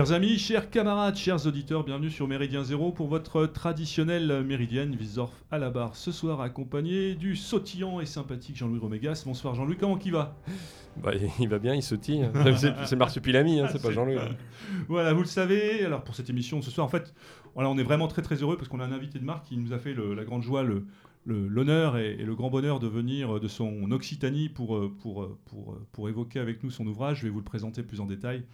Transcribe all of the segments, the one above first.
Chers amis, chers camarades, chers auditeurs, bienvenue sur Méridien Zéro pour votre traditionnelle Méridienne. Wiesdorf à la barre ce soir, accompagné du sautillant et sympathique Jean-Louis Romégas. Bonsoir Jean-Louis, comment qui va? Bah, Il va bien, il sautille. c'est Marsupilami, hein, c'est pas Jean-Louis. Voilà, vous le savez. Alors pour cette émission ce soir, en fait, voilà, on est vraiment très très heureux parce qu'on a un invité de marque qui nous a fait la grande joie, le, l'honneur et, le grand bonheur de venir de son Occitanie pour, pour, pour, pour, évoquer avec nous son ouvrage. Je vais vous le présenter plus en détail.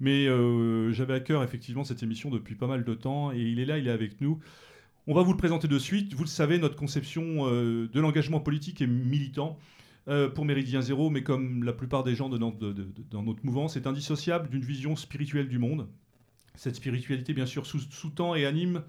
Mais euh, j'avais à cœur effectivement cette émission depuis pas mal de temps et il est là, il est avec nous. On va vous le présenter de suite. Vous le savez, notre conception euh, de l'engagement politique est militant euh, pour Méridien Zéro, mais comme la plupart des gens dans notre mouvement, c'est indissociable d'une vision spirituelle du monde. Cette spiritualité, bien sûr, sous-tend et anime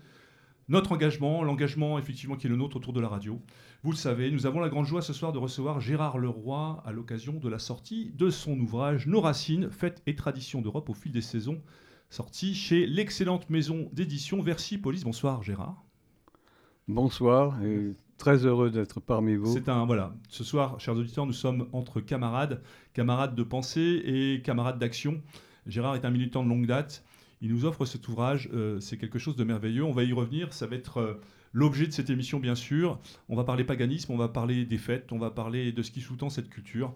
notre engagement, l'engagement effectivement qui est le nôtre autour de la radio. Vous le savez, nous avons la grande joie ce soir de recevoir Gérard Leroy à l'occasion de la sortie de son ouvrage Nos racines, fêtes et traditions d'Europe au fil des saisons, sorti chez l'excellente maison d'édition Versipolis. Bonsoir Gérard. Bonsoir et très heureux d'être parmi vous. C'est un voilà, ce soir chers auditeurs, nous sommes entre camarades, camarades de pensée et camarades d'action. Gérard est un militant de longue date il nous offre cet ouvrage, euh, c'est quelque chose de merveilleux. On va y revenir, ça va être euh, l'objet de cette émission, bien sûr. On va parler paganisme, on va parler des fêtes, on va parler de ce qui sous-tend cette culture.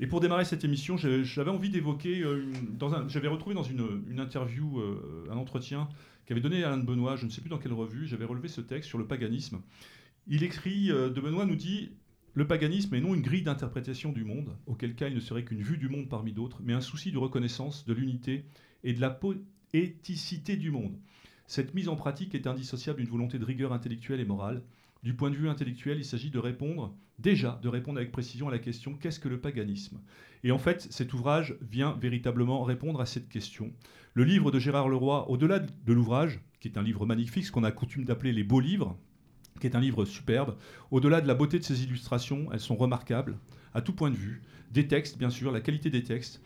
Et pour démarrer cette émission, j'avais envie d'évoquer, euh, j'avais retrouvé dans une, interview, un entretien qu'avait donné Alain de Benoît, je ne sais plus dans quelle revue, j'avais relevé ce texte sur le paganisme. Il écrit, de Benoît nous dit, le paganisme est non une grille d'interprétation du monde, auquel cas il ne serait qu'une vue du monde parmi d'autres, mais un souci de reconnaissance, de l'unité et de la éthicité du monde. Cette mise en pratique est indissociable d'une volonté de rigueur intellectuelle et morale. Du point de vue intellectuel, il s'agit de répondre, déjà, de répondre avec précision à la question qu'est-ce que le paganisme? Et en fait, cet ouvrage vient véritablement répondre à cette question. Le livre de Gérard Leroy, au-delà de l'ouvrage, qui est un livre magnifique, ce qu'on a coutume d'appeler les beaux livres, qui est un livre superbe, au-delà de la beauté de ses illustrations, elles sont remarquables, à tout point de vue, des textes, bien sûr, la qualité des textes,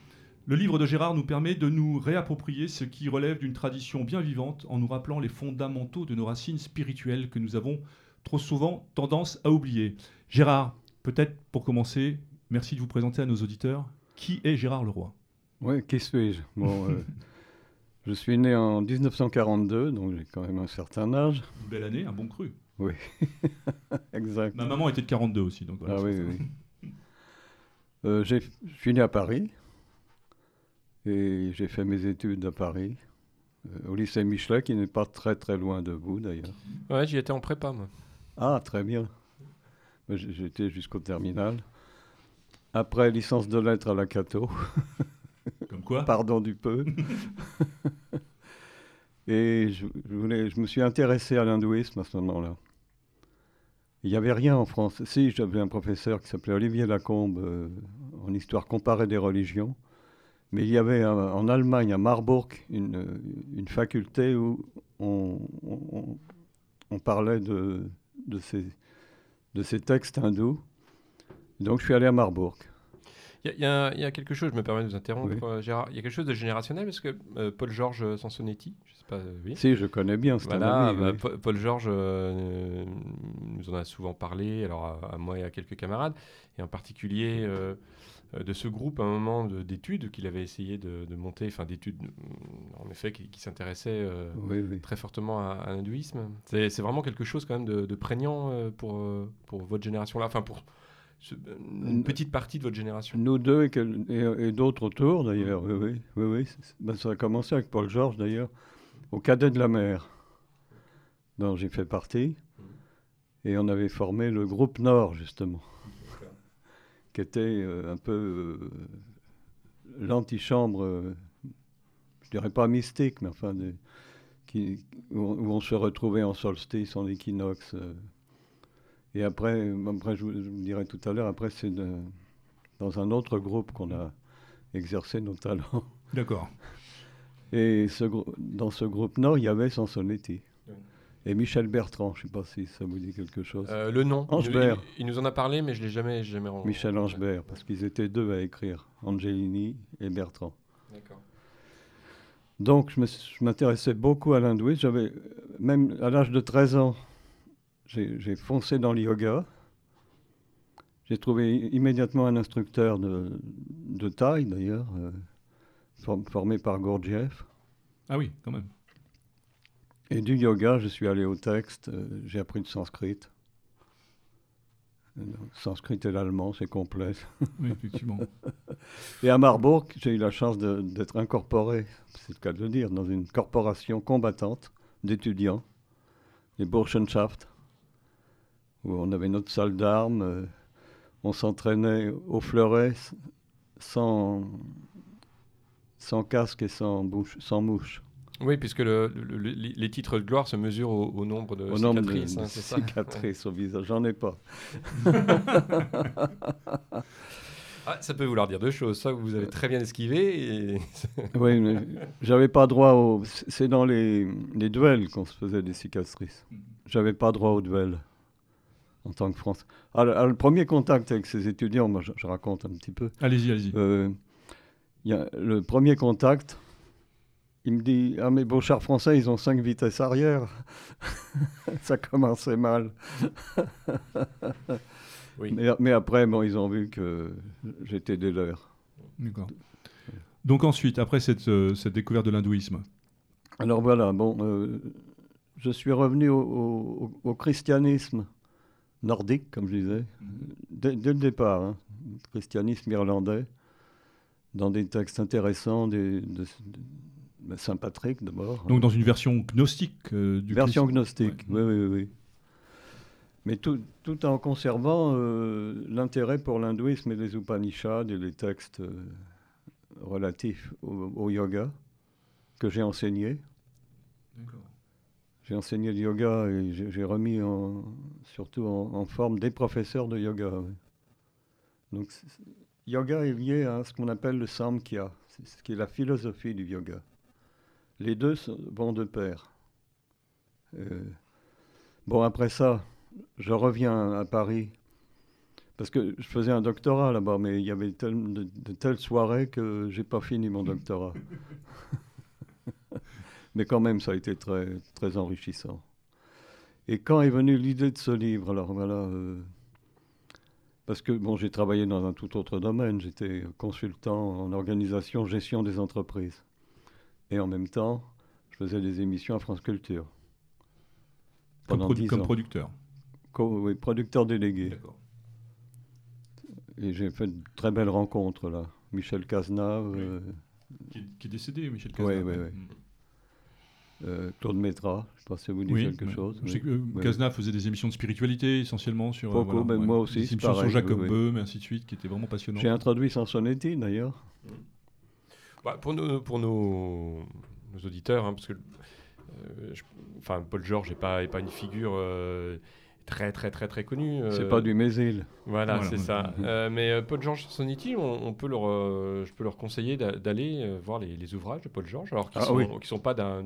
le livre de Gérard nous permet de nous réapproprier ce qui relève d'une tradition bien vivante en nous rappelant les fondamentaux de nos racines spirituelles que nous avons trop souvent tendance à oublier. Gérard, peut-être pour commencer, merci de vous présenter à nos auditeurs. Qui est Gérard Leroy? Oui, qui suis-je? Bon, euh, Je suis né en 1942, donc j'ai quand même un certain âge. Une belle année, un bon cru. Oui, exact. Ma maman était de 42 aussi. Donc ah oui, oui. Euh, je suis né à Paris. Et j'ai fait mes études à Paris, euh, au lycée Michelet, qui n'est pas très très loin de vous d'ailleurs. Ouais, j'y étais en prépa, moi. Ah, très bien. J'étais jusqu'au terminal. Après, licence de lettres à la Cato. Comme quoi? Pardon du peu. Et je, voulais, je me suis intéressé à l'hindouisme à ce moment-là. Il n'y avait rien en France. Si, j'avais un professeur qui s'appelait Olivier Lacombe euh, en histoire comparée des religions. Mais il y avait en Allemagne, à Marburg, une, une faculté où on, on, parlait de, de, ces, de ces textes hindous. Donc je suis allé à Marburg. Il y, y, a quelque chose, je me permets de vous interrompre, euh, Gérard. Il y a quelque chose de générationnel parce que euh, Paul-Georges Sansonetti, je sais pas, euh, oui. Si, je connais bien. Voilà, bah, Paul-Georges nous en a souvent parlé, alors à, moi et à quelques camarades, et en particulier euh, de ce groupe à un moment d'études qu'il avait essayé de, monter, enfin d'études en effet qui, s'intéressait euh, très fortement à, l'hindouisme. C'est vraiment quelque chose quand même de, prégnant euh, pour, pour votre génération-là, enfin pour une petite partie de votre génération. Nous deux et, d'autres autour d'ailleurs, oui, oui, oui, oui. Ben, ça a commencé avec Paul Georges d'ailleurs, au Cadet de la Mer, dont j'ai fait partie, et on avait formé le groupe Nord justement qui était euh, un peu euh, l'antichambre, euh, je dirais pas mystique, mais enfin, qui, où, on se retrouvait en solstice, en équinoxe. et après, après je, vous, dirai tout à l'heure, après c'est dans un autre groupe qu'on a exercé nos talents. D'accord. Et ce, dans ce groupe Nord, il y avait Sansonetti. Et Michel Bertrand, je ne sais pas si ça vous dit quelque chose. Euh, le nom. Angebert. Il, nous en a parlé, mais je ne l'ai jamais, jamais rencontré. Michel Angebert, parce qu'ils étaient deux à écrire, Angelini et Bertrand. D'accord. Donc, je m'intéressais beaucoup à l'hindouisme. J'avais, même à l'âge de 13 ans, j'ai foncé dans le yoga. J'ai trouvé immédiatement un instructeur de, de taille, d'ailleurs, euh, formé par Gurdjieff. Ah oui, quand même. Et du yoga, je suis allé au texte, euh, j'ai appris le sanskrit. Le sanskrit et l'allemand, c'est complet. Oui, effectivement. Et à Marbourg, j'ai eu la chance d'être incorporé, c'est le cas de le dire, dans une corporation combattante d'étudiants, les Burschenschaft, où on avait notre salle d'armes, euh, on s'entraînait au fleuret sans, sans casque et sans, bouche, sans mouche. Oui, puisque le- le- le- les titres de gloire se mesurent au, au nombre de au nombre de, cicatrices. de hein, ça cicatrices au visage. J'en ai pas. Ah, ça peut vouloir dire deux choses. Soit vous avez très bien esquivé, et... Oui, mais j'avais pas droit au. C'est dans les, les duels qu'on se faisait des cicatrices. J'avais pas droit au duel en tant que Français. Ah, le, ah, le premier contact avec ces étudiants, moi je, je raconte un petit peu. Allez-y, allez-y. Euh, il y a le premier contact, il me dit Ah, mais beaux chars français, ils ont cinq vitesses arrière. Ça commençait mal. Oui. Mais, mais après, bon, ils ont vu que j'étais des leurs. D'accord. Donc ensuite, après cette, euh, cette découverte de l'hindouisme, Alors voilà, bon, euh, je suis revenu au, au- au christianisme nordique, comme je disais, dès, dès le départ, hein, christianisme irlandais, dans des textes intéressants, des, de, de- de Saint Patrick d'abord. donc dans une version gnostique euh, du Version Christ- gnostique, Ouais. oui, oui, oui. Mais tout, tout en conservant euh, l'intérêt pour l'hindouisme et les Upanishads et les textes euh, relatifs au, au yoga que j'ai enseigné. D'accord. J'ai enseigné le yoga et j'ai j'ai remis en- surtout en, en forme des professeurs de yoga. Donc, yoga est lié à ce qu'on appelle le samkhya, c'est ce qui est la philosophie du yoga. Les deux vont de pair. Euh, bon, après ça, je reviens à Paris parce que je faisais un doctorat là-bas, mais il y avait de telles soirées que j'ai pas fini mon doctorat. Mais quand même, ça a été très, très enrichissant. Et quand est venue l'idée de ce livre? Alors voilà, euh, parce que bon, j'ai travaillé dans un tout autre domaine. J'étais consultant en organisation, gestion des entreprises. Et en même temps, je faisais des émissions à France Culture. Comme, Pendant produ- 10 comme ans. producteur. Oui, producteur délégué. D'accord. Et j'ai fait de très belles rencontres là. Michel Cazenave, Oui. euh, Qui, est- qui est décédé, Michel Oui, Cazenave. oui, oui. Mm. euh, Claude Métra, je ne sais pas si ça vous dit Oui, quelque chose. Je oui. sais que euh, Oui. Cazenave faisait des émissions de spiritualité essentiellement sur. euh, Beaucoup, mais moi aussi, Des émissions pareil, sur Jacob oui, oui. Böhm et ainsi de suite, qui étaient vraiment passionnantes. J'ai introduit Sansonetti d'ailleurs. Bah, pour nos, pour nos, nos auditeurs, hein, parce que euh, je- enfin, Paul Georges n'est pas, est pas une figure euh, très très très très connue. C'est euh, pas du Mésil. Voilà, Voilà, c'est ça. Euh, mais euh, Paul Georges Soniti, on, on peut leur, euh, je peux leur conseiller d'a- d'aller euh, voir les, les ouvrages de Paul Georges, alors qu'ils Ah sont, oui. qui sont pas d'un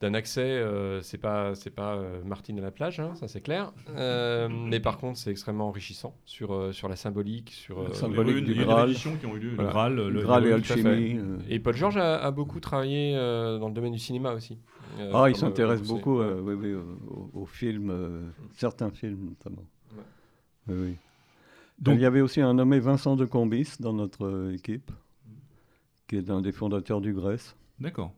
d'un accès, euh, c'est pas c'est pas euh, Martine à la plage, hein, ça c'est clair. Euh, mais par contre, c'est extrêmement enrichissant sur euh, sur la symbolique, sur La symbolique Il y a eu- du Graal. qui ont eu lieu. Voilà. Le Graal, le, Graal et le- tout à fait. Alchimie. euh. Et Paul Georges a, a beaucoup travaillé euh, dans le domaine du cinéma aussi. Euh, Ah, il s'intéresse euh, beaucoup ouais. euh, oui, oui, aux, aux films, euh, certains films notamment. Ouais. Oui, oui. Donc- il y avait aussi un nommé Vincent de Combis dans notre euh, équipe, qui est un des fondateurs du Grèce. D'accord.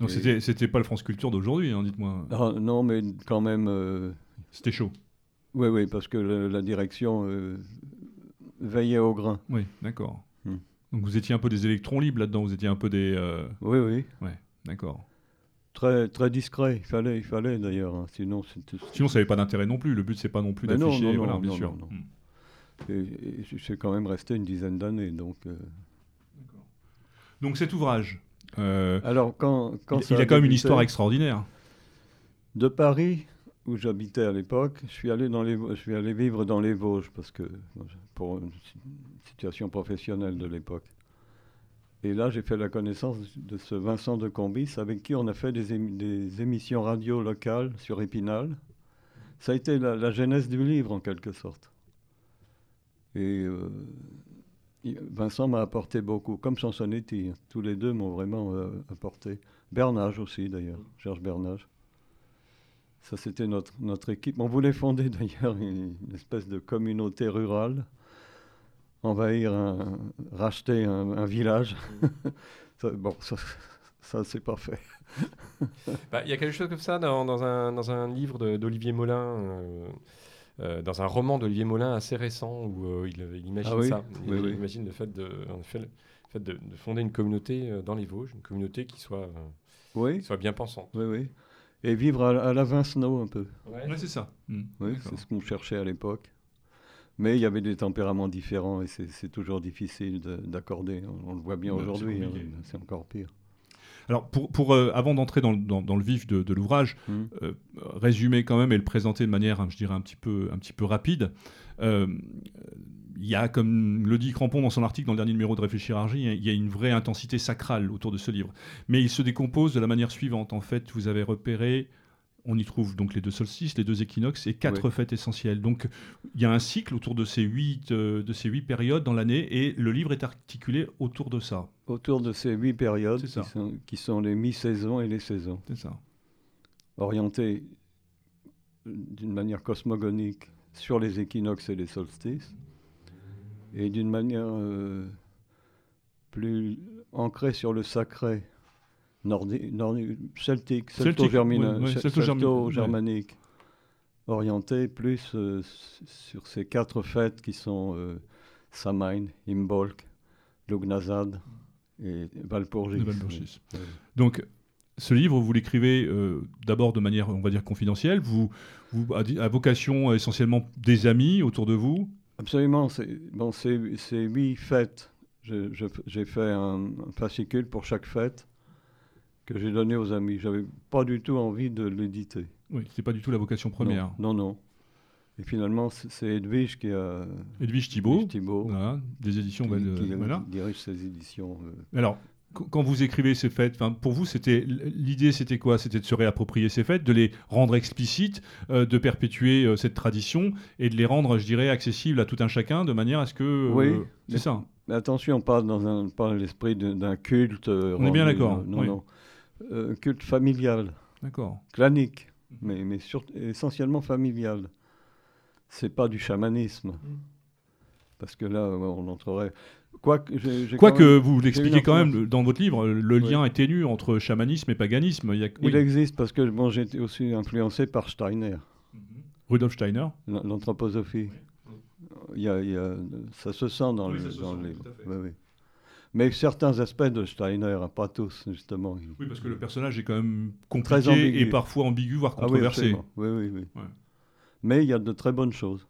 Donc Et- c'était pas le France Culture d'aujourd'hui, hein, dites-moi. Ah, non, mais quand même, euh, C'était chaud. oui, oui, parce que la direction euh, veillait au grain. Oui, d'accord. Hmm. Donc vous étiez un peu des électrons libres là-dedans, vous étiez un peu des. euh, Oui, oui. Ouais, d'accord. Très, très discret, il fallait, il fallait d'ailleurs. hein, Sinon. Sinon, ça n'avait pas d'intérêt non plus. Le but, c'est pas non plus d'afficher. non, non, voilà, bien non, sûr. non, non. Hmm. Et, et suis quand même resté une dizaine d'années, donc. euh. Donc cet ouvrage, Alors quand, quand il, il a quand même une histoire extraordinaire. De Paris, où j'habitais à l'époque, je suis allé dans les, je suis allé vivre dans les Vosges parce que pour une si- situation professionnelle de l'époque. Et là, j'ai fait la connaissance de ce Vincent de Combis, avec qui on a fait des, émi- des émissions radio locales sur Épinal. Ça a été la, la genèse du livre, en quelque sorte. Et euh, Vincent m'a apporté beaucoup, comme Sansonetti. Tous les deux m'ont vraiment euh, apporté. Bernage aussi, d'ailleurs, Georges Bernage. Ça, c'était notre, notre équipe. On voulait fonder d'ailleurs une, une espèce de communauté rurale, envahir, un, racheter un, un village. ça, bon, ça, ça c'est pas fait. Bah, il y a quelque chose comme ça dans, dans, un, dans un, livre d'Olivier Molin. Euh, euh, dans un roman d'Olivier Molin assez récent où euh, il, imagine ah ça. Il, imagine le fait, de, en fait, le fait de, fonder une communauté dans les Vosges, une communauté qui soit, oui. soit bien pensante. Oui, oui. Et vivre à, la Vincenot un peu. Oui, c'est ça. Oui, c'est ce qu'on cherchait à l'époque. Mais il y avait des tempéraments différents et c'est toujours difficile d'accorder. On, le voit bien bah, aujourd'hui, hein, c'est encore pire. Alors, pour, pour euh, avant d'entrer dans, dans, le vif de, l'ouvrage, mmh. euh, résumer quand même et le présenter de manière, hein, je dirais, un petit peu, un petit peu rapide. Euh, il y a, comme le dit Crampon dans son article dans le dernier numéro de Réfléchirargie, il y a une vraie intensité sacrale autour de ce livre. Mais il se décompose de la manière suivante. En fait, vous avez repéré on y trouve donc les deux solstices, les deux équinoxes et quatre fêtes essentielles. Donc il y a un cycle autour de ces huit, euh, de ces huit périodes dans l'année et le livre est articulé autour de ça. Autour de ces huit périodes qui sont, qui sont, les mi-saisons et les saisons. C'est ça. Orienté d'une manière cosmogonique sur les équinoxes et les solstices et d'une manière euh, plus ancrée sur le sacré celtique, celto-germanique, orienté plus euh, sur ces quatre fêtes qui sont euh, Samain, Imbolc, Lugnazad et Valpurgis. Donc, ce livre, vous l'écrivez euh, d'abord de manière, on va dire, confidentielle. Vous, vous à, vocation essentiellement des amis autour de vous? Absolument. Bon, c'est huit fêtes. J'ai fait un fascicule pour chaque fête que j'ai donné aux amis. J'avais pas du tout envie de l'éditer. Oui, c'est pas du tout la vocation première. Non, non. Et finalement, c'est Edwige qui a. Edwige Thibault. des éditions. Qui, qui, voilà. dirige ces éditions. Euh. Alors, quand vous écrivez ces fêtes, pour vous, c'était l'idée, c'était quoi? C'était de se réapproprier ces fêtes, de les rendre explicites, euh, de perpétuer euh, cette tradition et de les rendre, je dirais, accessibles à tout un chacun, de manière à ce que. oui. C'est ça. Mais attention, on parle dans un, pas l'esprit d'un culte. on est bien d'accord. Non, non. Euh, culte familial. D'accord. Clanique, mhm. mais, mais essentiellement familial. C'est pas du chamanisme. Mhm. Parce que là, on entrerait. Quoique, Quoi que vous l'expliquez quand même dans votre livre, le lien est ténu entre chamanisme et paganisme. Il, Il existe parce que bon, j'ai été aussi influencé par Steiner. Mhm. Rudolf Steiner L'anthroposophie. Il, y a, ça se sent dans, le, dans les. Oui, mais certains aspects de Steiner, hein, pas tous, justement. Oui, parce que le personnage est quand même compliqué et parfois ambigu, voire ah controversé. oui, oui, oui. Mais il y a de très bonnes choses,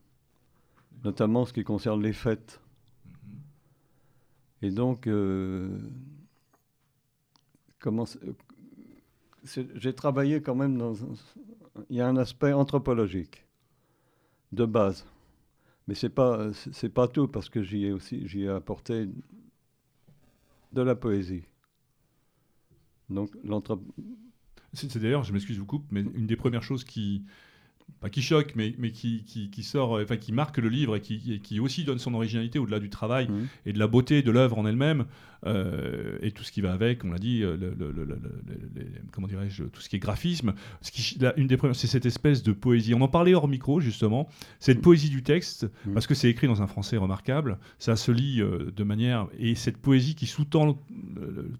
notamment ce qui concerne les fêtes. Et donc, euh, j'ai travaillé quand même dans. il y a un aspect anthropologique de base. Mais ce n'est pas, c'est pas tout, parce que j'y ai aussi j'y ai apporté de la poésie. Donc, C'est d'ailleurs, je m'excuse, je vous coupe, mais une des premières choses qui, pas qui choque, mais, mais qui, qui, sort, euh, enfin qui marque le livre et qui, qui aussi donne son originalité au-delà du travail mmh. et de la beauté de l'œuvre en elle-même euh, et tout ce qui va avec, on l'a dit, euh, le, comment dirais-je, tout ce qui est graphisme. Ce qui, une des premières, c'est cette espèce de poésie. On en parlait hors micro justement, cette mmh. poésie du texte, mmh. parce que c'est écrit dans un français remarquable, ça se lit de manière et cette poésie qui sous-tend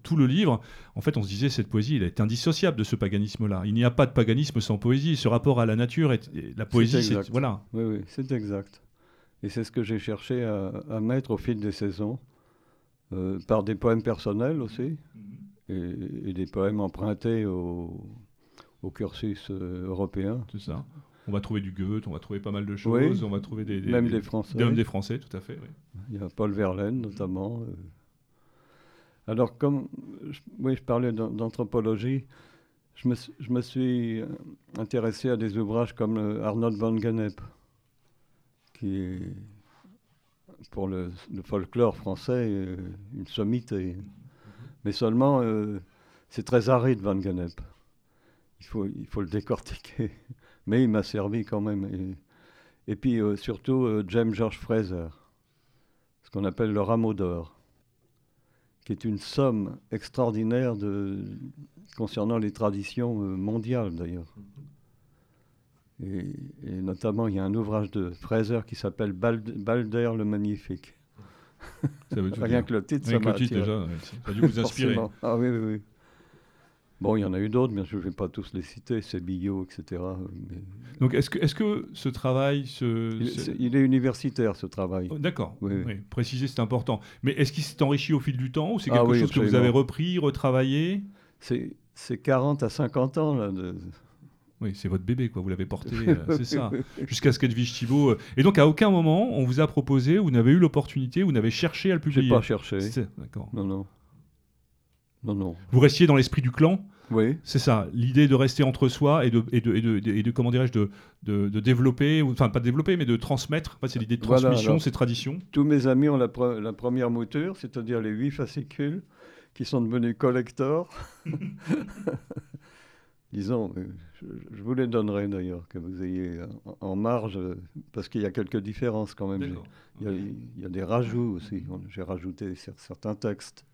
tout le livre. En fait, on se disait cette poésie, elle est indissociable de ce paganisme-là. Il n'y a pas de paganisme sans poésie. Ce rapport à la nature la poésie, c'est voilà. Oui, oui, c'est exact. Et c'est ce que j'ai cherché à, mettre au fil des saisons, euh, par des poèmes personnels aussi, mm-hmm. et, des poèmes empruntés au, cursus euh, européen. C'est ça. On va trouver du Goethe, on va trouver pas mal de choses, on va trouver des, même des, Français. Des, des Français, tout à fait. Il y a Paul Verlaine notamment. Euh. Alors comme, oui, je parlais d'anthropologie, je me, suis euh, intéressé à des ouvrages comme Arnold van Gennep, qui est pour le, folklore français une sommité. Mais seulement, euh, c'est très aride Van Gennep. Il faut, il faut le décortiquer. Mais il m'a servi quand même. Et, puis euh, surtout James George Fraser, ce qu'on appelle le rameau d'or qui est une somme extraordinaire concernant les traditions euh, mondiales d'ailleurs. Et, notamment, il y a un ouvrage de Fraser qui s'appelle Balder le Magnifique. Ça veut Rien que le titre, ça m'a déjà, ça a dû vous inspirer. Ah oui, oui, oui. Bon, il y en a eu d'autres, mais je ne vais pas tous les citer, c'est Billot, etc. mais- Donc est-ce que, est que ce travail, ce, Il, ce- est universitaire, ce travail. Oh, D'accord, Oui, oui. Oui, préciser c'est important. Mais est-ce qu'il s'est enrichi au fil du temps ou c'est Ah quelque oui, chose que vous avez repris, retravaillé? C'est c'est 40 à 50 ans, là. de- Oui, c'est votre bébé, quoi. Vous l'avez porté, euh, c'est ça. Jusqu'à ce qu'Edwige Thibault. euh, Et donc, à aucun moment, on vous a proposé, vous n'avez eu l'opportunité, vous n'avez cherché à le J'ai publier. pas cherché. C'est- D'accord. Non, non. Non, non. Vous restiez dans l'esprit du clan, Oui, c'est ça. L'idée de rester entre soi et de, et de, et de, et de- comment dirais-je, de, de, de développer, ou- enfin pas de développer, mais de transmettre. Enfin, c'est l'idée de transmission, alors. ces traditions. tous mes amis ont la, pre- la première mouture, c'est-à-dire les huit fascicules qui sont devenus collectors. Disons, euh, je, vous les donnerai d'ailleurs, que vous ayez en, en marge, euh, parce qu'il y a quelques différences quand même. Il y, a, il y a des rajouts aussi. J'ai rajouté cer- certains textes.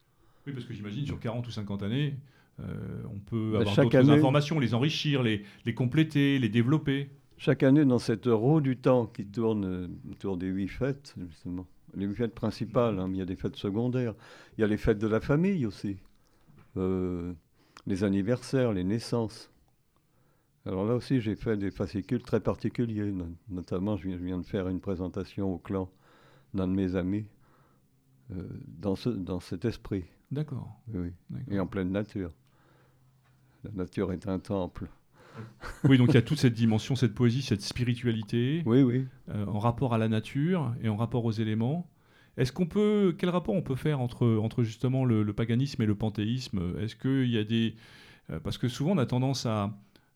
Oui, parce que j'imagine sur 40 ou 50 années, euh, on peut avoir d'autres année- informations, les enrichir, les, les compléter, les développer. Chaque année, dans cette roue du temps qui tourne euh, autour des huit fêtes, justement, les huit fêtes principales, hein, mais il y a des fêtes secondaires. Il y a les fêtes de la famille aussi, Euh, les anniversaires, les naissances. Alors là aussi, j'ai fait des fascicules très particuliers. no- Notamment, je viens, je viens de faire une présentation au clan d'un de mes amis euh, dans, ce, dans cet esprit. D'accord. Oui. Et en pleine nature. La nature est un temple. Oui, donc il y a toute cette dimension, cette poésie, cette spiritualité. Oui, oui. euh, en rapport à la nature et en rapport aux éléments. Est-ce qu'on peut, quel rapport on peut faire entre, entre justement le, le paganisme et le panthéisme? Est-ce qu'il y a des, euh, parce que souvent on a tendance à,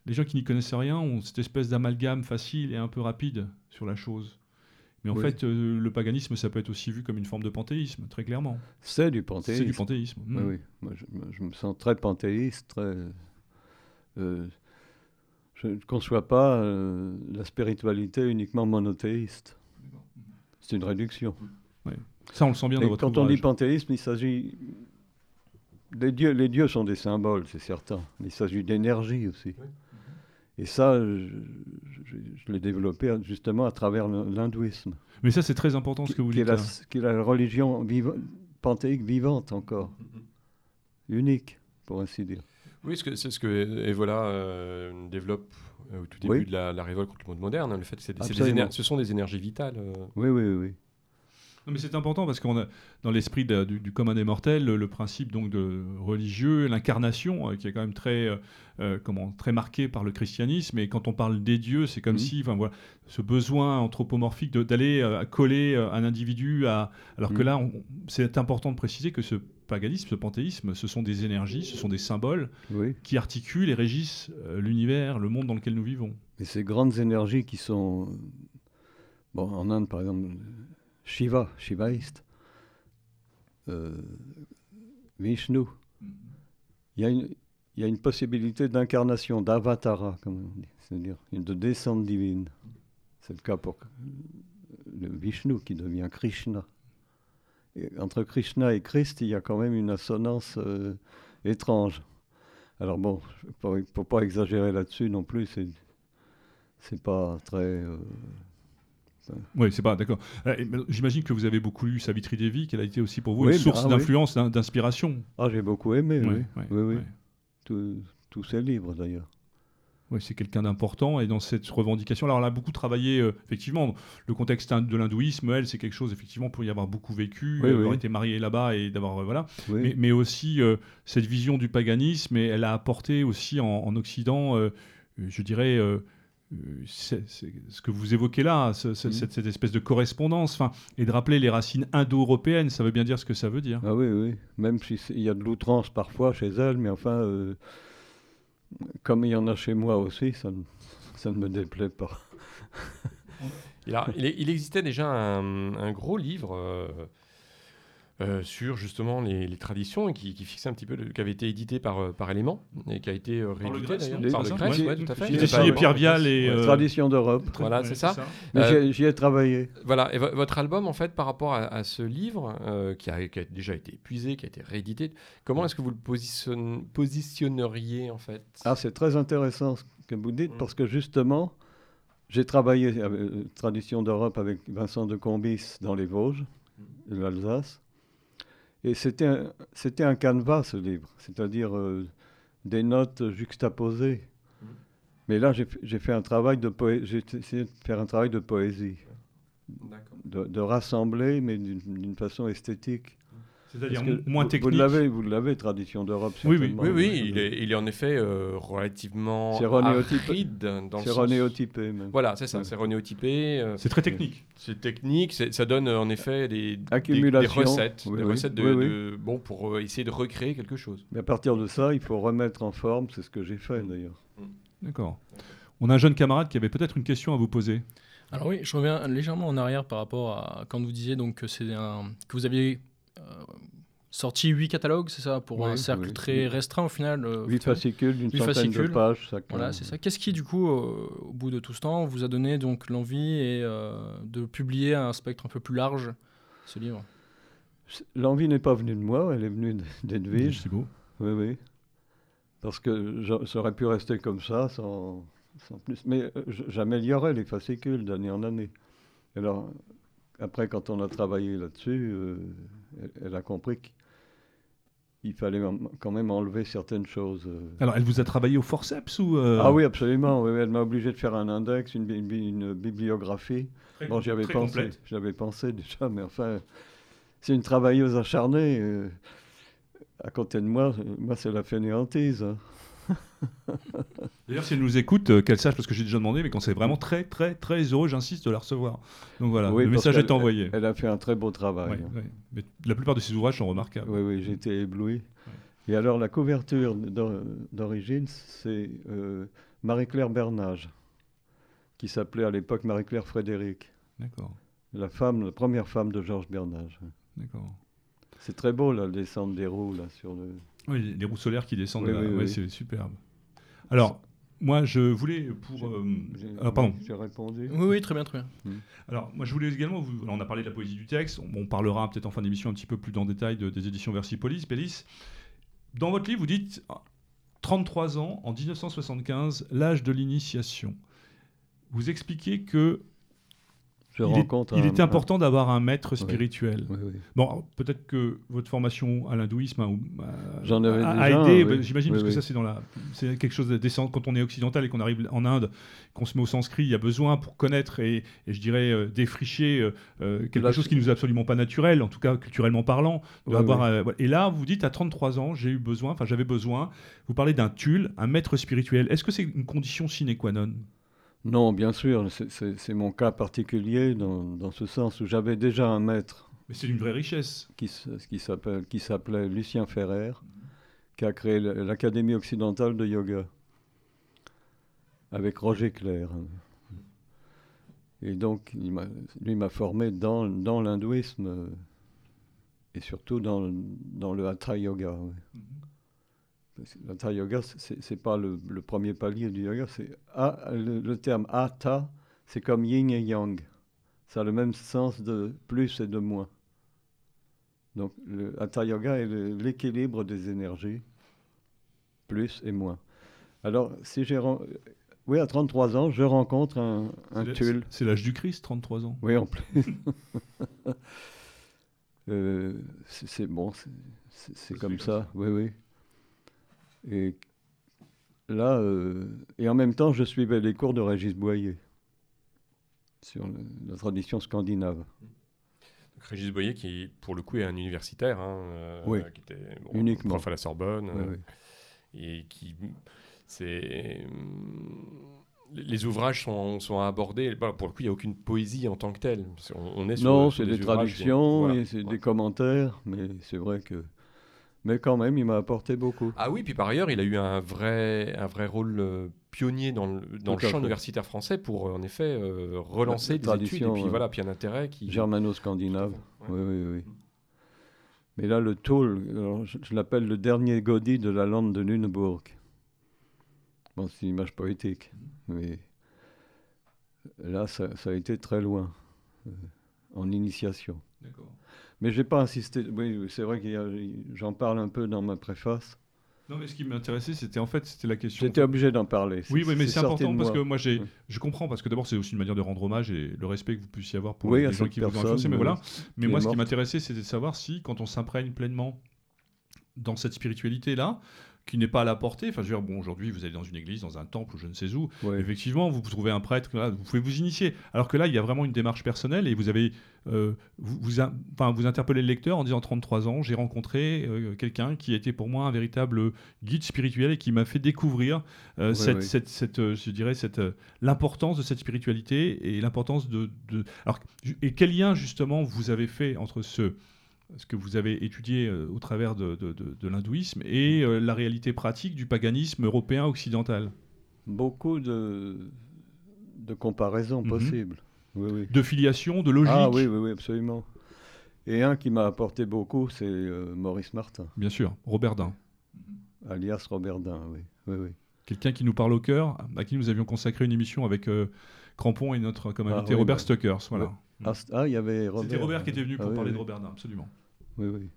les gens qui n'y connaissent rien ont cette espèce d'amalgame facile et un peu rapide sur la chose. Mais en Oui. fait, euh, le paganisme, ça peut être aussi vu comme une forme de panthéisme, très clairement. C'est du panthéisme. C'est du panthéisme. Oui, Mm. oui. Moi, je, me sens très panthéiste, très. euh, je ne conçois pas euh, la spiritualité uniquement monothéiste. C'est une réduction. Ça, on le sent bien Et dans votre quand on dit panthéisme, il s'agit. Les dieux, les dieux sont des symboles, c'est certain. Il s'agit d'énergie aussi. Et ça, je, je- je l'ai développé justement à travers l'hindouisme, Mais ça, c'est très important ce que vous qui, est dites. la, qui est la religion viva- panthéique vivante encore, unique, pour ainsi dire. Oui, c'est ce que Evola euh, développe euh, au tout début Oui. de la, la révolte contre le monde moderne. hein, le fait que c'est des- des ce sont des énergies vitales. euh. Oui, oui, oui. Non, mais c'est important parce qu'on a dans l'esprit du, du commun des mortels le, le principe donc de religieux, l'incarnation euh, qui est quand même très euh, euh, comment très marqué par le christianisme. Et quand on parle des dieux, c'est comme Mhm. si enfin voilà ce besoin anthropomorphique d'aller euh, coller un individu à alors que Mhm. là c'est important de préciser que ce paganisme, ce panthéisme, ce sont des énergies, ce sont des symboles oui. qui articulent et régissent l'univers, le monde dans lequel nous vivons. Et ces grandes énergies qui sont. Bon, en Inde, par exemple, Shiva, Shivaïste, euh, Vishnu. Il y, a une, possibilité d'incarnation, d'avatara, comme on dit, c'est-à-dire de descente divine. C'est le cas pour le Vishnu qui devient Krishna. Entre Krishna et Christ, il y a quand même une assonance euh, étrange. Alors bon, faut pas exagérer là-dessus non plus, c'est c'est pas très. euh, Oui, c'est pas d'accord. Euh, J'imagine que vous avez beaucoup lu Savitri Devi, qu'elle a été aussi pour vous Oui, une source ah d'influence, d'in- d'inspiration. Ah, j'ai beaucoup aimé, oui. Oui. Tous- tous ces livres d'ailleurs. Oui, c'est quelqu'un d'important et dans cette revendication. Alors, elle a beaucoup travaillé, euh, effectivement, le contexte de l'hindouisme, elle, c'est quelque chose, effectivement, pour y avoir beaucoup vécu, Oui, euh, avoir été mariée là-bas et d'avoir. euh, voilà. Oui, Mais, mais aussi cette vision du paganisme, et elle a apporté aussi en, en Occident, je dirais, euh, c'est- c'est ce que vous évoquez là, ce- ce- Mhm. cette, cette espèce de correspondance, enfin, et de rappeler les racines indo-européennes, ça veut bien dire ce que ça veut dire. Ah oui, oui. Même s'il y a de l'outrance parfois chez elle, mais enfin, euh, comme il y en a chez moi aussi, ça, ne- ça ne me déplaît pas. Il, a- il, est- il existait déjà un, un gros livre euh, euh, sur justement les, les traditions et qui, qui fixait un petit peu, le- qui avait été édité par, euh, par Élément et qui a été euh, Par le réédité d'ailleurs. non Par le Grèce, Ouais. tout à fait. Pierre Vial et. Ouais, euh, Tradition d'Europe. Voilà, ouais, c'est ça. Mais Euh, j'ai- j'y ai travaillé. Voilà, et vo- votre album, en fait, par rapport à, à ce livre, euh, qui, a, qui a déjà été épuisé, qui a été réédité, comment est-ce que vous le positionne- positionneriez, en fait? Ah, c'est très intéressant ce que vous dites, Mm. parce que justement, j'ai travaillé avec euh, Tradition d'Europe avec Vincent de Combis dans les Vosges, de l'Alsace. Et c'était un, c'était un canevas, ce livre, c'est-à-dire euh, des notes juxtaposées. Mais là, j'ai fait un travail de poé- j'ai essayé de faire un travail de poésie, de, de rassembler, mais d'une d'une façon esthétique. C'est-à-dire moins vous- technique. Vous l'avez, vous l'avez, tradition d'Europe. Oui, oui. Oui, oui, il est, il est en effet euh, relativement C'est renéotypé. aride dans le C'est sens- renéotypé, même. Voilà, c'est ça, Ouais. c'est renéotypé. euh, C'est très technique. c'est technique, ça donne euh, en effet des, des- des, recettes, Oui, des oui. recettes de, Oui, oui. de- bon pour euh, essayer de recréer quelque chose. Mais à partir de ça, il faut remettre en forme, c'est ce que j'ai fait d'ailleurs. D'accord. On a un jeune camarade qui avait peut-être une question à vous poser. Alors oui, je reviens légèrement en arrière par rapport à quand vous disiez donc que c'est un que vous aviez sorti huit catalogues, c'est ça, pour Oui, un cercle oui. très restreint au final. euh, Huit vous- fascicules d'une centaine de fascicules. pages. chacun. Voilà, c'est ça. Qu'est-ce qui, du coup, euh, au bout de tout ce temps, vous a donné donc l'envie et euh, de publier un spectre un peu plus large, ce livre? L'envie n'est pas venue de moi, elle est venue d'Edwige. C'est beau. Oui, oui. Parce que ça aurait pu rester comme ça, sans, sans plus. Mais euh, j'améliorais les fascicules d'année en année. Alors, après, quand on a travaillé là-dessus, euh, elle, elle a compris qu'il fallait quand même enlever certaines choses. euh. Alors, elle vous a travaillé au forceps ou euh, Ah oui, absolument. oui, elle m'a obligé de faire un index, une, bi- une bibliographie. très- Bon, j'y avais très pensé. J'avais pensé déjà, mais enfin, c'est une travailleuse acharnée. euh, à côté de moi, moi, c'est la fainéantise. hein. D'ailleurs, si elle nous écoute, euh, qu'elle sache, parce que j'ai déjà demandé, mais qu'on c'est vraiment très, très, très heureux, j'insiste, de la recevoir. Donc voilà, Oui, le message est envoyé. Elle a fait un très beau travail. Ouais, ouais. Mais la plupart de ses ouvrages sont remarquables. Oui, oui, été ébloui. Et alors, la couverture d'or- d'origine, c'est euh, Marie-Claire Bernage, qui s'appelait à l'époque Marie-Claire Frédéric, D'accord, la femme, la première femme de Georges Bernage. d'accord. C'est très beau, là, le descendre des roues, là, sur le... Oui, les roues solaires qui descendent, Oui, là, oui, ouais, oui. c'est superbe. Alors, moi, je voulais pour... euh, ah, pardon. J'ai répondu. Oui, oui, très bien, très bien. Alors, moi, je voulais également, vous, on a parlé de la poésie du texte, on, on parlera peut-être en fin d'émission un petit peu plus dans le détail de- des éditions Versipolis, Pélis. Dans votre livre, vous dites ah, 33 ans, en 1975, l'âge de l'initiation. Vous expliquez que Je il, est- il important d'avoir un maître spirituel. un- oui, oui. Bon, peut-être que votre formation à l'hindouisme a, avais a- déjà, aidé, bah, j'imagine, parce que ça, c'est dans la, c'est quelque chose de descend quand on est occidental et qu'on arrive en Inde, qu'on se met au sanskrit, il y a besoin pour connaître et, et je dirais euh, défricher euh, euh, quelque Là, chose qui nous est absolument pas naturel, en tout cas culturellement parlant. avoir, euh, et là, vous dites à 33 ans, j'ai eu besoin, enfin j'avais besoin. Vous parlez d'un tulle, un maître spirituel. Est-ce que c'est une condition sine qua non? Non, bien sûr, c'est- mon cas particulier dans, dans ce sens où j'avais déjà un maître Mais c'est une vraie richesse. qui, s'appelait Lucien Ferrer, qui a créé l'Académie occidentale de yoga avec Roger Clair. Et donc, il lui m'a formé dans, dans l'hindouisme et surtout dans, le- dans le hatha yoga. ouais. Que L'hatha yoga, c'est pas le, le premier palier du yoga, c'est le, le terme hatha, c'est comme yin et yang. Ça a le même sens de plus et de moins. Donc le hatha yoga est l'équilibre des énergies, plus et moins. Alors, si j'ai oui, à 33 ans, je rencontre un, un tulle. C'est l'âge du Christ, 33 ans. Oui, en plus. Euh, c'est bon, c'est- comme ça. Oui, oui. Et là, euh, et en même temps, je suivais les cours de Régis Boyer sur le- la tradition scandinave. Donc, Régis Boyer, qui pour le coup est un universitaire, hein, euh, Oui. qui était bon, Uniquement. prof à la Sorbonne, Oui, euh, oui. et qui c'est les ouvrages sont, sont abordés. Bon, pour le coup, il n'y a aucune poésie en tant que telle. On, on est sur- Non, c'est des qui- traductions voilà. c'est Ouais. des commentaires, mais c'est vrai que. Mais quand même, il m'a apporté beaucoup. Ah oui, puis par ailleurs, il a eu un vrai, un vrai rôle euh, pionnier dans le, dans champ fait. universitaire français pour, euh, en effet, euh, relancer La des études. Et puis euh, voilà, puis un intérêt qui... Germano-scandinave. Ouais. Oui, oui, oui. Mais là, le Toll, alors, je, je l'appelle le dernier Gaudi de la lande de Lunebourg. Bon, c'est une image poétique. Mais là, ça, ça a été très loin, en initiation. D'accord. Mais j'ai pas insisté. Oui, c'est vrai que j'en parle un peu dans ma préface. Non, mais ce qui m'intéressait, c'était en fait, c'était la question. J'étais obligé d'en parler. Oui, oui, mais c'est important parce que moi, j'ai, je comprends parce que d'abord, c'est aussi une manière de rendre hommage et le respect que vous puissiez avoir pour Oui, les gens qui vous ont influencé. Mais voilà. Mais moi, ce qui m'intéressait, c'était de savoir si, quand on s'imprègne pleinement dans cette spiritualité-là, qui n'est pas à la portée. Enfin, je veux dire, bon, aujourd'hui, vous allez dans une église, dans un temple ou je ne sais où. Ouais. Effectivement, vous trouvez un prêtre, là, vous pouvez vous initier. Alors que là, il y a vraiment une démarche personnelle et vous avez, euh, vous, vous, vous interpellez le lecteur en disant 33 ans, j'ai rencontré euh, quelqu'un qui a été pour moi un véritable guide spirituel et qui m'a fait découvrir euh, Ouais, cette, ouais. cette, cette, je dirais, cette, l'importance de cette spiritualité et l'importance de, de- alors, et quel lien justement vous avez fait entre ce ce que vous avez étudié euh, au travers de, de- de- de l'hindouisme et euh, la réalité pratique du paganisme européen occidental Beaucoup de, comparaisons Mhm. possibles. Oui, oui. de filiation, de logique. Ah oui, oui, oui, absolument. Et un qui m'a apporté beaucoup, c'est euh, Maurice Martin, Bien sûr, Robert Dain. alias Robert Dain, oui. oui, oui. Quelqu'un qui nous parle au cœur, à qui nous avions consacré une émission avec Crampon et notre comme Ah invité Robert bah. Stuckers. Voilà. Ah, ah, il y avait Robert. C'était Robert qui était venu Ah pour oui, parler oui. de Robert absolument. Oui, oui.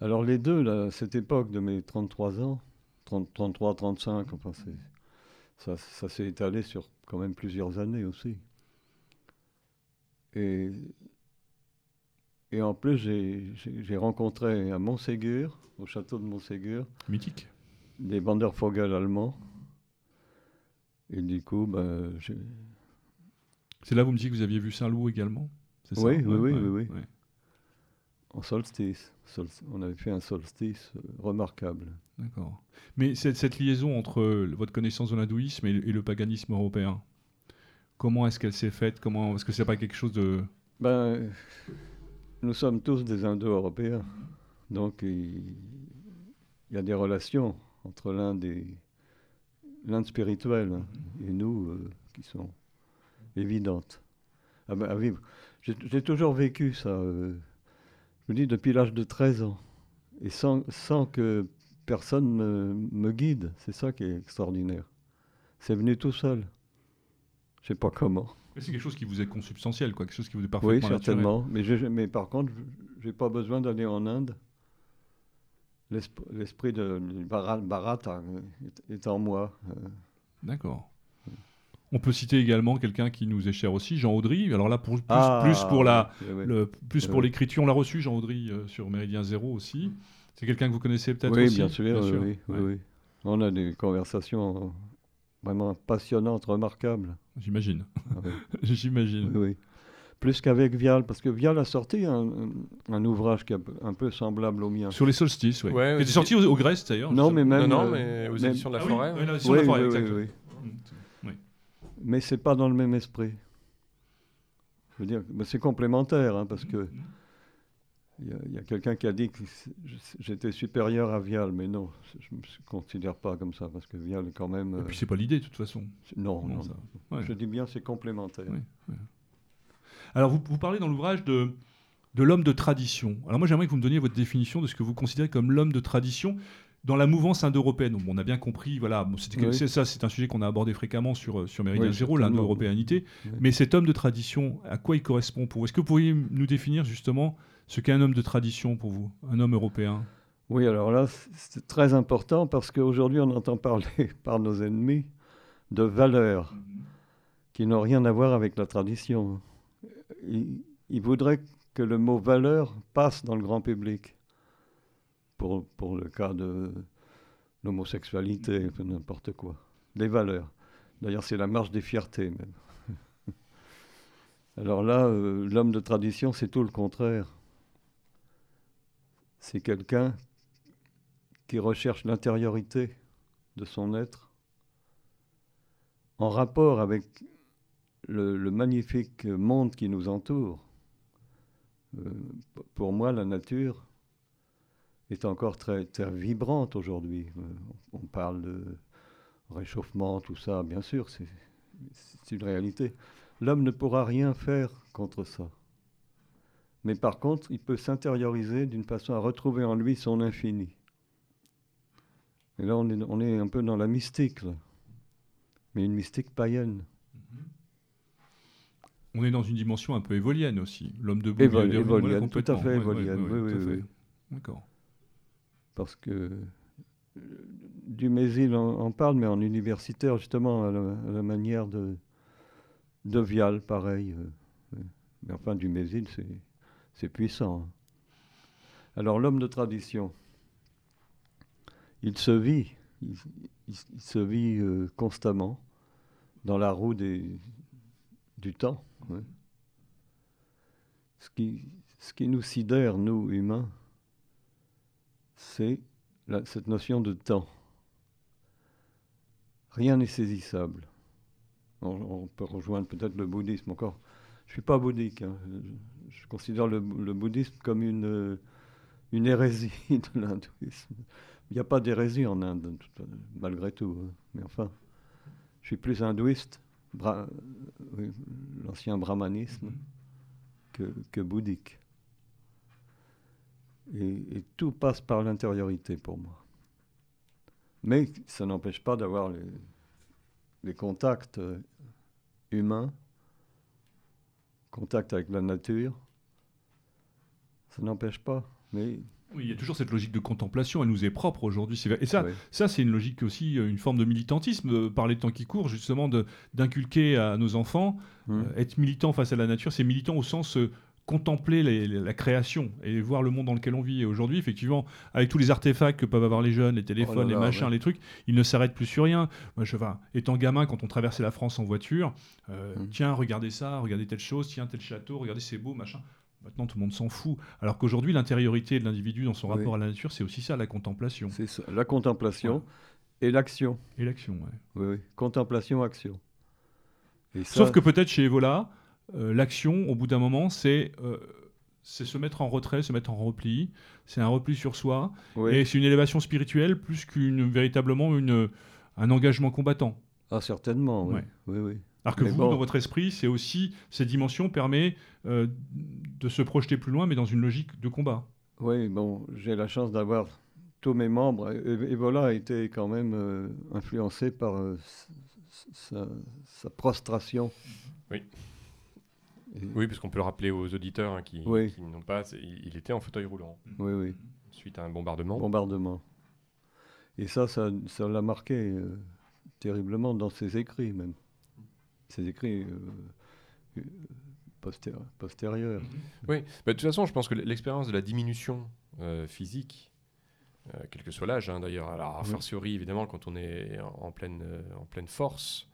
Alors les deux, là, à cette époque de mes 33 ans, 30, 33, 35, enfin, ça, ça s'est étalé sur quand même plusieurs années aussi. Et, et en plus, j'ai- rencontré à Montségur, au château de Montségur, Mythique. des Wandervogel allemands. Et du coup, ben, j'ai- C'est là vous me dites que vous aviez vu Saint-Loup également c'est ça Oui, oui, oui, oui, en solstice, sol- on avait fait un solstice remarquable. D'accord. Mais cette, cette liaison entre euh, votre connaissance de l'hindouisme et, le- et le paganisme européen, comment est-ce qu'elle s'est faite? Comment Est-ce que c'est pas quelque chose de Ben, nous sommes tous des Indo-Européens, donc il, y a des relations entre l'Inde et l'Inde spirituelle hein, et nous euh, qui sont évidentes. Ah ben, à vivre. J'ai j'ai toujours vécu ça, euh, je vous dis, depuis l'âge de 13 ans, et sans, sans que personne me, me guide, c'est ça qui est extraordinaire. C'est venu tout seul. Je sais pas comment. C'est quelque chose qui vous est consubstantiel, quoi, quelque chose qui vous est Oui, parfaitement naturel. certainement. Mais, je- mais par contre, je n'ai pas besoin d'aller en Inde. L'esp- L'esprit de Bharat, est, est en moi. euh. D'accord. On peut citer également quelqu'un qui nous est cher aussi, Jean Audry. Alors là, pour, plus, Ah, plus pour la, le, plus pour l'écriture, on l'a reçu, Jean Audry, euh, sur Méridien Zéro aussi. C'est quelqu'un que vous connaissez peut-être Oui, aussi bien sûr. oui, oui, Ouais. oui, oui. On a des conversations vraiment passionnantes, remarquables. J'imagine. Ah oui, J'imagine. oui, oui. Plus qu'avec Vial, parce que Vial a sorti un, ouvrage qui est un peu- semblable au mien. Sur les solstices, oui. Ouais, qui était aussi- sorti au, au Grèce d'ailleurs. Non, mais même. non, non, euh, mais aux même- éditions de la Ah oui, forêt. oui, ouais. la forêt, oui, exact. oui, oui. Mm. Oui. Mais c'est pas dans le même esprit. Je veux dire, c'est complémentaire, hein, parce que il y a, quelqu'un qui a dit que j'étais supérieur à Vial, mais non, je ne me considère pas comme ça, parce que Vial est quand même. Et euh, puis c'est pas l'idée de toute façon. non, Non, non, ça- ouais. je dis bien c'est complémentaire. Alors vous, vous parlez dans l'ouvrage de, de l'homme de tradition. Alors moi j'aimerais que vous me donniez votre définition de ce que vous considérez comme l'homme de tradition dans la mouvance indo-européenne. On a bien compris, voilà, bon, Oui. ça, c'est un sujet qu'on a abordé fréquemment sur, euh, sur Méridien Oui, Zéro, l'indo-européanité. Oui. Mais cet homme de tradition, à quoi il correspond pour vous? Est-ce que vous pourriez nous définir justement ce qu'est un homme de tradition pour vous, un homme européen? Oui, alors là, c'est très important parce qu'aujourd'hui, on entend parler par nos ennemis de valeurs qui n'ont rien à voir avec la tradition. Ils, ils voudraient que le mot valeur passe dans le grand public. Pour, le cas de l'homosexualité, n'importe quoi. Des valeurs. D'ailleurs, c'est la marche des fiertés même. Alors là, euh, l'homme de tradition, c'est tout le contraire. C'est quelqu'un qui recherche l'intériorité de son être en rapport avec le, magnifique monde qui nous entoure. Euh, pour moi, la nature est encore très, très vibrante aujourd'hui. Euh, on parle de réchauffement, tout ça, bien sûr, c'est une réalité. L'homme ne pourra rien faire contre ça. Mais par contre, il peut s'intérioriser d'une façon à retrouver en lui son infini. Et là, on est, on est un peu dans la mystique, là. mais une mystique païenne. On est dans une dimension un peu évolienne aussi. L'homme de Évol- évolienne, tout à fait évolienne, oui, oui, oui. D'accord. Parce que euh, Dumézil en, en parle, mais en universitaire, justement, à la, manière de, Vial, pareil. euh, euh. mais enfin, Dumézil, c'est, puissant. hein. Alors, l'homme de tradition, il se vit, il, se vit constamment dans la roue du temps. ouais. Ce, qui, ce qui nous sidère, nous, humains, c'est cette notion de temps. Rien n'est saisissable. On, on peut rejoindre peut-être le bouddhisme encore. Je ne suis pas bouddhique. hein. Je, je considère le, le bouddhisme comme une, une hérésie de l'hindouisme. Il n'y a pas d'hérésie en Inde, tout- malgré tout. hein. Mais enfin, je suis plus hindouiste, bra- oui, l'ancien brahmanisme, que, que bouddhique. Et, et tout passe par l'intériorité pour moi. Mais ça n'empêche pas d'avoir les, les contacts euh, humains, contact avec la nature. Ça n'empêche pas. Mais Oui, il y a toujours cette logique de contemplation, elle nous est propre aujourd'hui. Et ça, ça c'est une logique aussi, euh, une forme de militantisme, euh, par les temps qui courent, justement, d'inculquer à nos enfants, euh, être militant face à la nature, c'est militant au sens euh, contempler les- les- la création et voir le monde dans lequel on vit. Et aujourd'hui, effectivement, avec tous les artefacts que peuvent avoir les jeunes, les téléphones, Oh là les là, machins, ouais. les trucs, ils ne s'arrêtent plus sur rien. Moi, je, enfin, étant gamin, quand on traversait la France en voiture, euh, Mm. tiens, regardez ça, regardez telle chose, tiens, tel château, regardez, c'est beau, machin. Maintenant, tout le monde s'en fout. Alors qu'aujourd'hui, l'intériorité de l'individu dans son Oui. rapport à la nature, c'est aussi ça, la contemplation C'est ça, la contemplation et l'action. et l'action. ouais. Oui, oui. Contemplation, action. Et ça, Sauf que peut-être chez Evola, euh, l'action, au bout d'un moment, c'est euh, c'est se mettre en retrait, se mettre en repli. C'est un repli sur soi. oui. Et c'est une élévation spirituelle plus qu'une véritablement une, un engagement combattant. Ah, certainement, oui. Ouais. oui, oui. Alors que Mais vous, bon. dans votre esprit, c'est aussi cette dimension permet euh, de se projeter plus loin, mais dans une logique de combat. Oui, bon, j'ai la chance d'avoir tous mes membres. Et- Ebola a été quand même euh, influencé par euh, sa prostration. Oui. Et- Oui, parce qu'on peut le rappeler aux auditeurs hein, qui, Oui. qui n'ont pas. Il était en fauteuil roulant oui, oui. suite à un bombardement. Bombardement. Et ça, ça ça l'a marqué euh, terriblement dans ses écrits, même. Ses écrits euh, euh, postér- postérieurs. Oui, bah, de toute façon, je pense que l'expérience de la diminution euh, physique, quel que soit l'âge hein, d'ailleurs, alors a fortiori évidemment quand on est en, en pleine, en pleine force,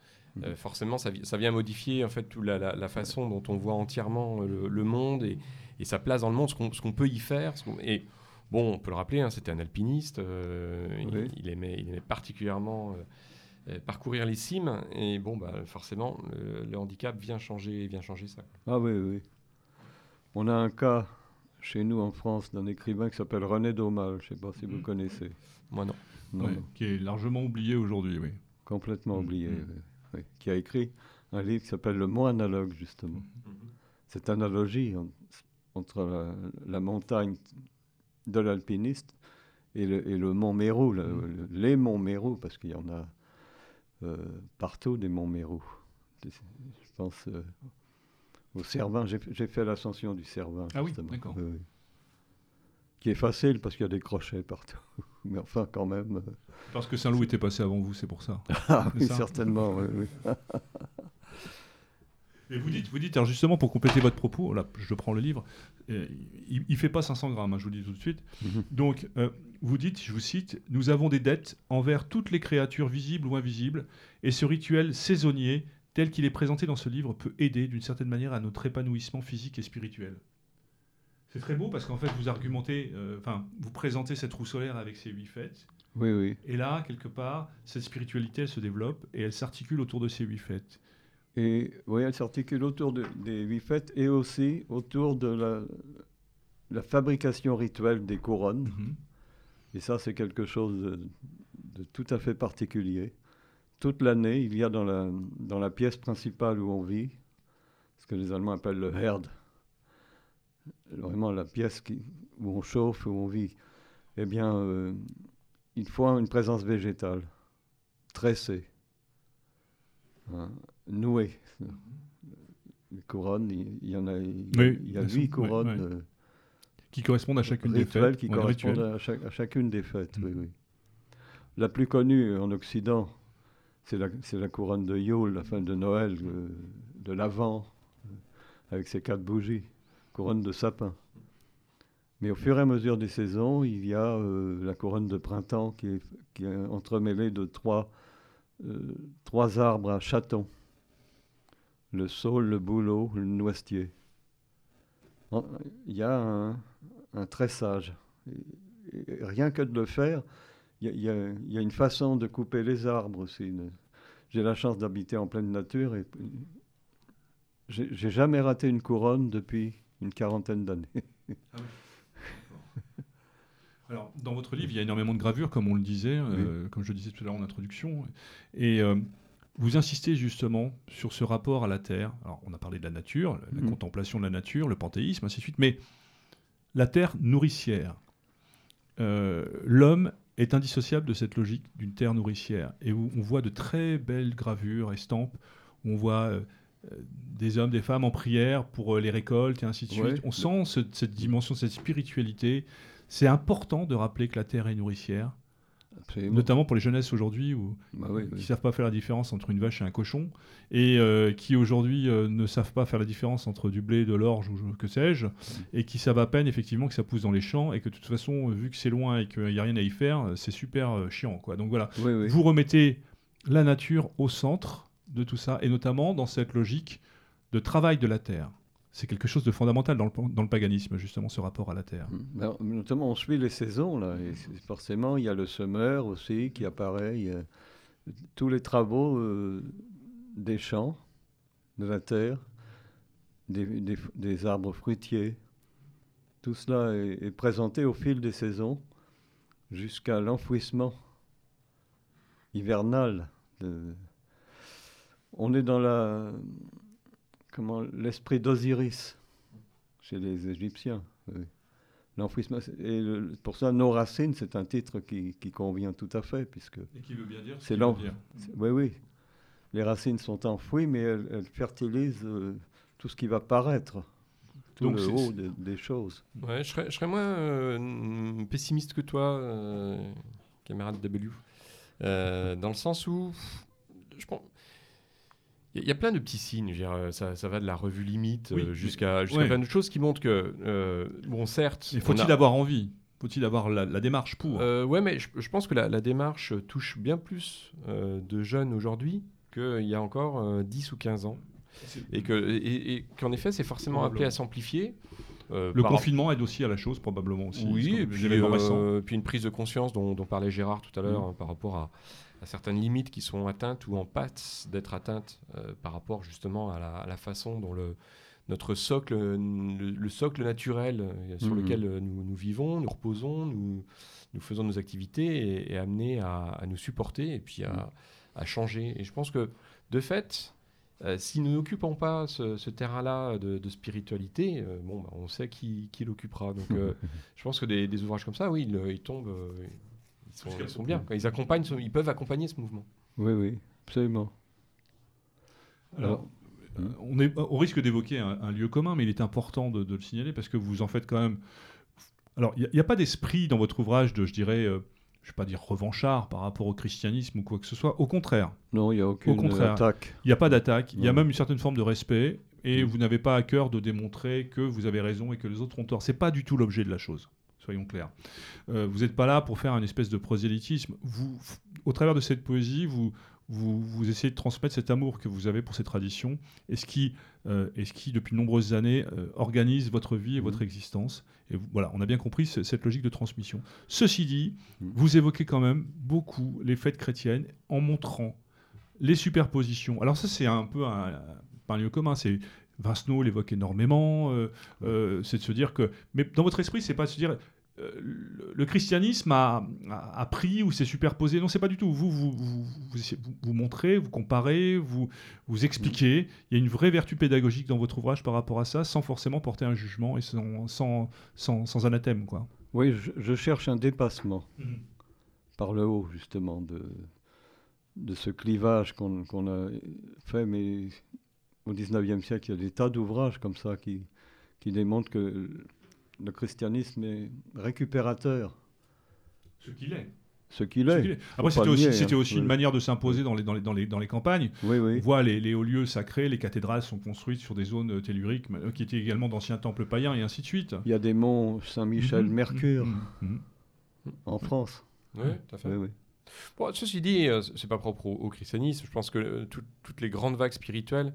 euh, forcément ça, vi- ça vient modifier en fait toute la, la- la façon dont on voit entièrement euh, le, le monde et, et sa place dans le monde, ce qu'on peut y faire. et bon, on peut le rappeler, hein, c'était un alpiniste, euh, il- Oui. il, aimait, il aimait particulièrement euh, euh, parcourir les cimes et bon, bah, forcément, le, le handicap vient changer, vient changer ça. Ah oui, oui. On a un cas chez nous en France d'un écrivain qui s'appelle René Daumal. Je ne sais pas si vous Mhm. connaissez. Moi non. Non, Ouais, non, qui est largement oublié aujourd'hui, oui. complètement Mhm. oublié. Oui, oui. Qui a écrit un livre qui s'appelle Le mot analogue, justement. Cette analogie en- entre la, la montagne de l'alpiniste et le, et le mont Mérou, Mhm. le- les monts Mérou, parce qu'il y en a euh, partout des monts Mérou. Je pense euh, au Cervin. J'ai fait l'ascension du Cervin. Ah oui, d'accord. Qui est facile parce qu'il y a des crochets partout. Mais enfin, quand même. euh, Parce que Saint-Loup était passé avant vous, c'est pour ça. Ah C'est oui, ça. certainement. oui, oui. Et vous dites, vous dites, alors justement, pour compléter votre propos, là, je prends le livre, euh, il, il fait pas 500 grammes, hein, je vous le dis tout de suite. Mhm. Donc, euh, vous dites, je vous cite, nous avons des dettes envers toutes les créatures visibles ou invisibles, et ce rituel saisonnier, tel qu'il est présenté dans ce livre, peut aider d'une certaine manière à notre épanouissement physique et spirituel. C'est très beau parce qu'en fait, vous argumentez, euh, enfin, vous présentez cette roue solaire avec ses huit fêtes, oui, oui. et là, quelque part, cette spiritualité, elle se développe et elle s'articule autour de ces huit fêtes. Et oui, elle s'articule autour de- des huit fêtes et aussi autour de la, la fabrication rituelle des couronnes. Mhm. Et ça, c'est quelque chose de, de tout à fait particulier. Toute l'année, il y a dans la, dans la pièce principale où on vit, ce que les Allemands appellent le Herd, vraiment la pièce qui, où on chauffe, où on vit, eh bien, euh, il faut une présence végétale, tressée, hein, nouée. Les couronnes, il y, en a, il, Oui, il y a huit couronnes. euh, Qui correspondent à chacune des fêtes. qui correspondent à, chaque- à chacune des fêtes. oui, Mhm. oui. La plus connue en Occident, c'est la, couronne de Yule, la fin de Noël, euh, de l'Avent, avec ses quatre bougies, couronne de sapin. Mais au fur et à mesure des saisons, il y a la couronne de printemps qui est, entremêlée de trois, trois arbres à chatons le saule, le bouleau, le noisetier. Il y a un, tressage. rien que de le faire, il y, a, une façon de couper les arbres aussi. J'ai la chance d'habiter en pleine nature et j'ai jamais raté une couronne depuis une quarantaine d'années. Ah Alors, dans votre livre, il y a énormément de gravures, comme on le disait, euh, comme je le disais tout à l'heure en introduction. Et euh, vous insistez justement sur ce rapport à la Terre. Alors, on a parlé de la nature, la mm. contemplation de la nature, le panthéisme, ainsi de suite, mais la Terre nourricière. Euh, l'homme est indissociable de cette logique d'une Terre nourricière. Et où on voit de très belles gravures, estampes, où on voit des hommes, des femmes en prière pour euh, les récoltes et ainsi de suite. On sent cette dimension, cette spiritualité. C'est important de rappeler que la Terre est nourricière. Notamment pour les jeunesses aujourd'hui bah qui ne savent pas faire la différence entre une vache et un cochon et euh, qui aujourd'hui euh, ne savent pas faire la différence entre du blé, de l'orge ou que sais-je et qui savent à peine effectivement que ça pousse dans les champs et que de toute façon, vu que c'est loin et qu'il n'y a rien à y faire, c'est super euh, chiant. Quoi. Donc voilà, vous remettez la nature au centre de tout ça et notamment dans cette logique de travail de la terre c'est quelque chose de fondamental dans le, dans le, paganisme, justement, ce rapport à la terre. Mm. Notamment, on suit les saisons, là. Et forcément, il y a le semeur aussi qui apparaît. tous les travaux euh, des champs, de la terre, des, des, arbres fruitiers. Tout cela est, présenté au fil des saisons jusqu'à l'enfouissement hivernal. On est dans la comment l'esprit d'Osiris chez les Égyptiens. L'enfouissement. Et pour ça, Nos racines, c'est un titre qui, convient tout à fait. Puisque et qui veut bien dire c'est l'enfouissement. Oui, oui. Les racines sont enfouies, mais elles, fertilisent euh, tout ce qui va paraître. Tout Donc le haut des choses. Ouais, je, serais, je serais moins euh, pessimiste que toi, euh, camarade W. dans le sens où je pense il y, a plein de petits signes. Euh, ça, ça, va de la revue limite euh, jusqu'à plein de choses qui montrent que, euh, bon, certes. Faut-il avoir envie? Faut-il avoir la, démarche pour? Ouais, mais je, pense que la, démarche touche bien plus de jeunes aujourd'hui qu'il y a encore 10 ou 15 ans. Et qu'en et, qu'en effet, c'est forcément appelé à s'amplifier. le confinement aide aussi à la chose, probablement aussi. Oui, et puis, puis, une prise de conscience dont, parlait Gérard tout à l'heure hein, par rapport à, à certaines limites qui sont atteintes ou en passe d'être atteintes euh, par rapport justement à la, façon dont le, notre socle, le, socle naturel euh, sur mhm. lequel euh, nous, nous, vivons, nous reposons, nous, nous faisons nos activités est, amené à, nous supporter et puis à, à, changer. Et je pense que de fait, si nous n'occupons pas ce, terrain-là de, spiritualité, bon, bah, on sait qui, qui l'occupera. Donc je pense que des, ouvrages comme ça, oui, ils, ils tombent ils sont, bien. Ils, accompagnent ils peuvent accompagner ce mouvement. Oui, oui, absolument. Alors, euh, on, est, on risque d'évoquer un, lieu commun, mais il est important de, le signaler parce que vous en faites quand même. Alors, il n'y a, pas d'esprit dans votre ouvrage de, je dirais, euh, je ne vais pas dire revanchard par rapport au christianisme ou quoi que ce soit. Au contraire. Non, il n'y a aucune attaque. Il n'y a pas d'attaque. Il y a même une certaine forme de respect. Et mm. vous n'avez pas à cœur de démontrer que vous avez raison et que les autres ont tort. C'est pas du tout l'objet de la chose soyons clairs. Euh, vous n'êtes pas là pour faire un espèce de prosélytisme. Vous, au travers de cette poésie, vous, vous, essayez de transmettre cet amour que vous avez pour ces traditions et ce qui, euh, ce qui depuis de nombreuses années, euh, organise votre vie et votre mmh. existence. Et voilà, on a bien compris cette logique de transmission. Ceci dit, mmh. vous évoquez quand même beaucoup les fêtes chrétiennes en montrant les superpositions. Alors ça, c'est un peu un, un lieu commun. C'est Vincenot l'évoque énormément. c'est de se dire que, mais dans votre esprit, c'est pas de se dire le christianisme a, pris ou s'est superposé. Non, c'est pas du tout. Vous vous, vous, vous, montrez, vous comparez, vous, vous expliquez. Il y a une vraie vertu pédagogique dans votre ouvrage par rapport à ça, sans forcément porter un jugement et sans, sans, sans, anathème. Quoi. Oui, je, cherche un dépassement mhm. par le haut, justement, de, de ce clivage qu'on a fait. Mais au 19e siècle, il y a des tas d'ouvrages comme ça qui, qui démontrent que le christianisme est récupérateur. Ce qu'il est. Ce qu'il est. Après, c'était aussi, nier, c'était hein. aussi une manière de s'imposer dans les, dans, les, dans, les, dans les campagnes. Oui, On oui. voit les, les hauts lieux sacrés, les cathédrales sont construites sur des zones telluriques, euh, qui étaient également d'anciens temples païens, et ainsi de suite. Il y a des monts Saint-Michel, Mhm, Mercure mhm, mhm. en France. Oui, tout à fait. Oui, oui. Bon, ceci dit, euh, c'est pas propre au, au christianisme. Je pense que euh, tout- toutes les grandes vagues spirituelles euh,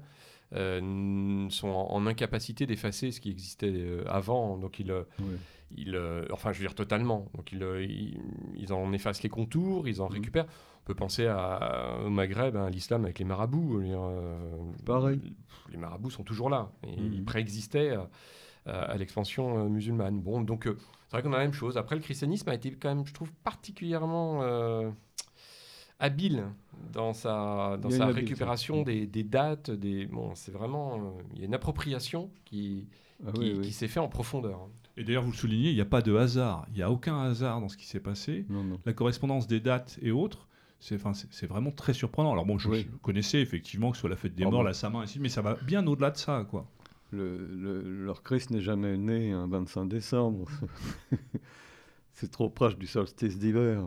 sont en, en incapacité d'effacer ce qui existait euh, avant. Donc ils, euh, Oui. ils, euh, enfin, je veux dire totalement. Donc ils, euh, ils, ils en effacent les contours, ils en Mhm. récupèrent. On peut penser à, au Maghreb, hein, à l'islam avec les marabouts. euh, Pareil. Les marabouts sont toujours là. Et Mhm. Ils préexistaient à, l'expansion euh, musulmane. Bon, donc euh, c'est vrai qu'on a la même chose. Après, le christianisme a été quand même, je trouve, particulièrement euh, habile dans sa, dans sa récupération des, des dates. Des, bon, c'est vraiment, euh, il y a une appropriation qui, Ah qui, oui, qui oui. s'est fait en profondeur. Et d'ailleurs, vous le soulignez, il n'y a pas de hasard. Il n'y a aucun hasard dans ce qui s'est passé. Non, non. La correspondance des dates et autres, c'est enfin, c'est- c'est vraiment très surprenant. Alors bon, je, Oui. je connaissais effectivement que ce soit la fête des Ah morts, bon. la Saint-Main, ainsi, mais ça va bien au-delà de ça, quoi. Le, le- leur Christ n'est jamais né un 25 décembre. C'est trop proche du solstice d'hiver.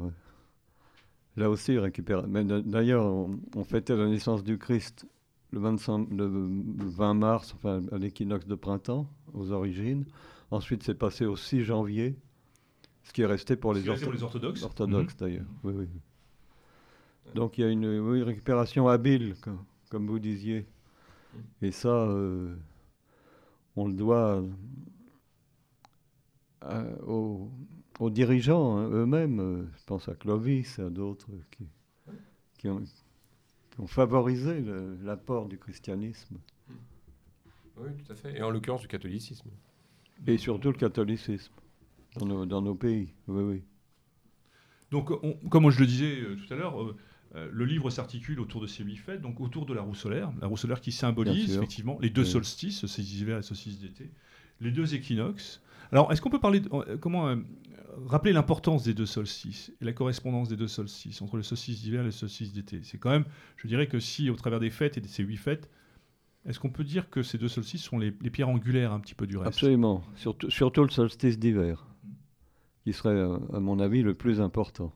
Là aussi, il récupère. Mais d'a- d'ailleurs, on, on fêtait la naissance du Christ le 25, le 20 mars, enfin à l'équinoxe de printemps, aux origines. Ensuite, c'est passé au 6 janvier, ce qui est resté pour les, pour orthodoxes. orthodoxes Mhm. d'ailleurs. Oui, oui. Donc il y a une oui, récupération habile, comme, comme vous disiez. Et ça, euh, on le doit à- aux, aux dirigeants hein, eux-mêmes. euh, Je pense à Clovis et à d'autres qui, qui ont, qui ont favorisé l'apport du christianisme. Oui, tout à fait. Et en l'occurrence du catholicisme. Et surtout le catholicisme dans nos, dans nos pays. Oui, oui. Donc, on- comme je le disais euh, tout à l'heure, euh, le livre s'articule autour de ces huit fêtes, donc autour de la roue solaire. La roue solaire qui symbolise effectivement les deux Oui. solstices, le solstice d'hiver et le solstice d'été, les deux équinoxes. Alors, est-ce qu'on peut parler, de- euh, comment euh, rappeler l'importance des deux solstices et la correspondance des deux solstices entre le solstice d'hiver et le solstice d'été? C'est quand même, je dirais que si au travers des fêtes et de ces huit fêtes, est-ce qu'on peut dire que ces deux solstices sont les, les pierres angulaires un petit peu du reste? Absolument. Surtout, surtout le solstice d'hiver, qui serait, à mon avis, le plus important.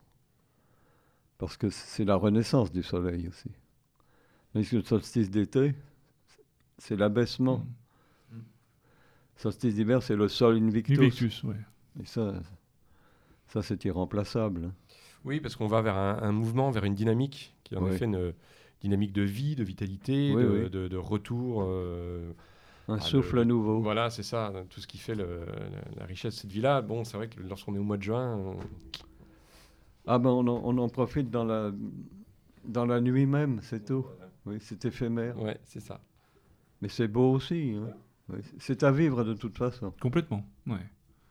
Parce que c'est la renaissance du soleil aussi. Que le solstice d'été, c'est l'abaissement. Solstice d'hiver, c'est le sol invictus. Invictus, ouais. Et ça, ça c'est irremplaçable. hein. Oui, parce qu'on va vers un, un mouvement, vers une dynamique qui est en Oui. effet une dynamique de vie, de vitalité, Oui, de, oui. de- de retour. euh, Un souffle le- nouveau. Voilà, c'est ça, tout ce qui fait le- la, la richesse de cette vie-là. Bon, c'est vrai que lorsqu'on est au mois de juin, on- Ah ben on en, on en profite dans la, dans la nuit même, c'est tout. Oui, c'est éphémère. ouais, c'est ça. Mais c'est beau aussi. hein. Oui, c'est à vivre de toute façon. Complètement, ouais.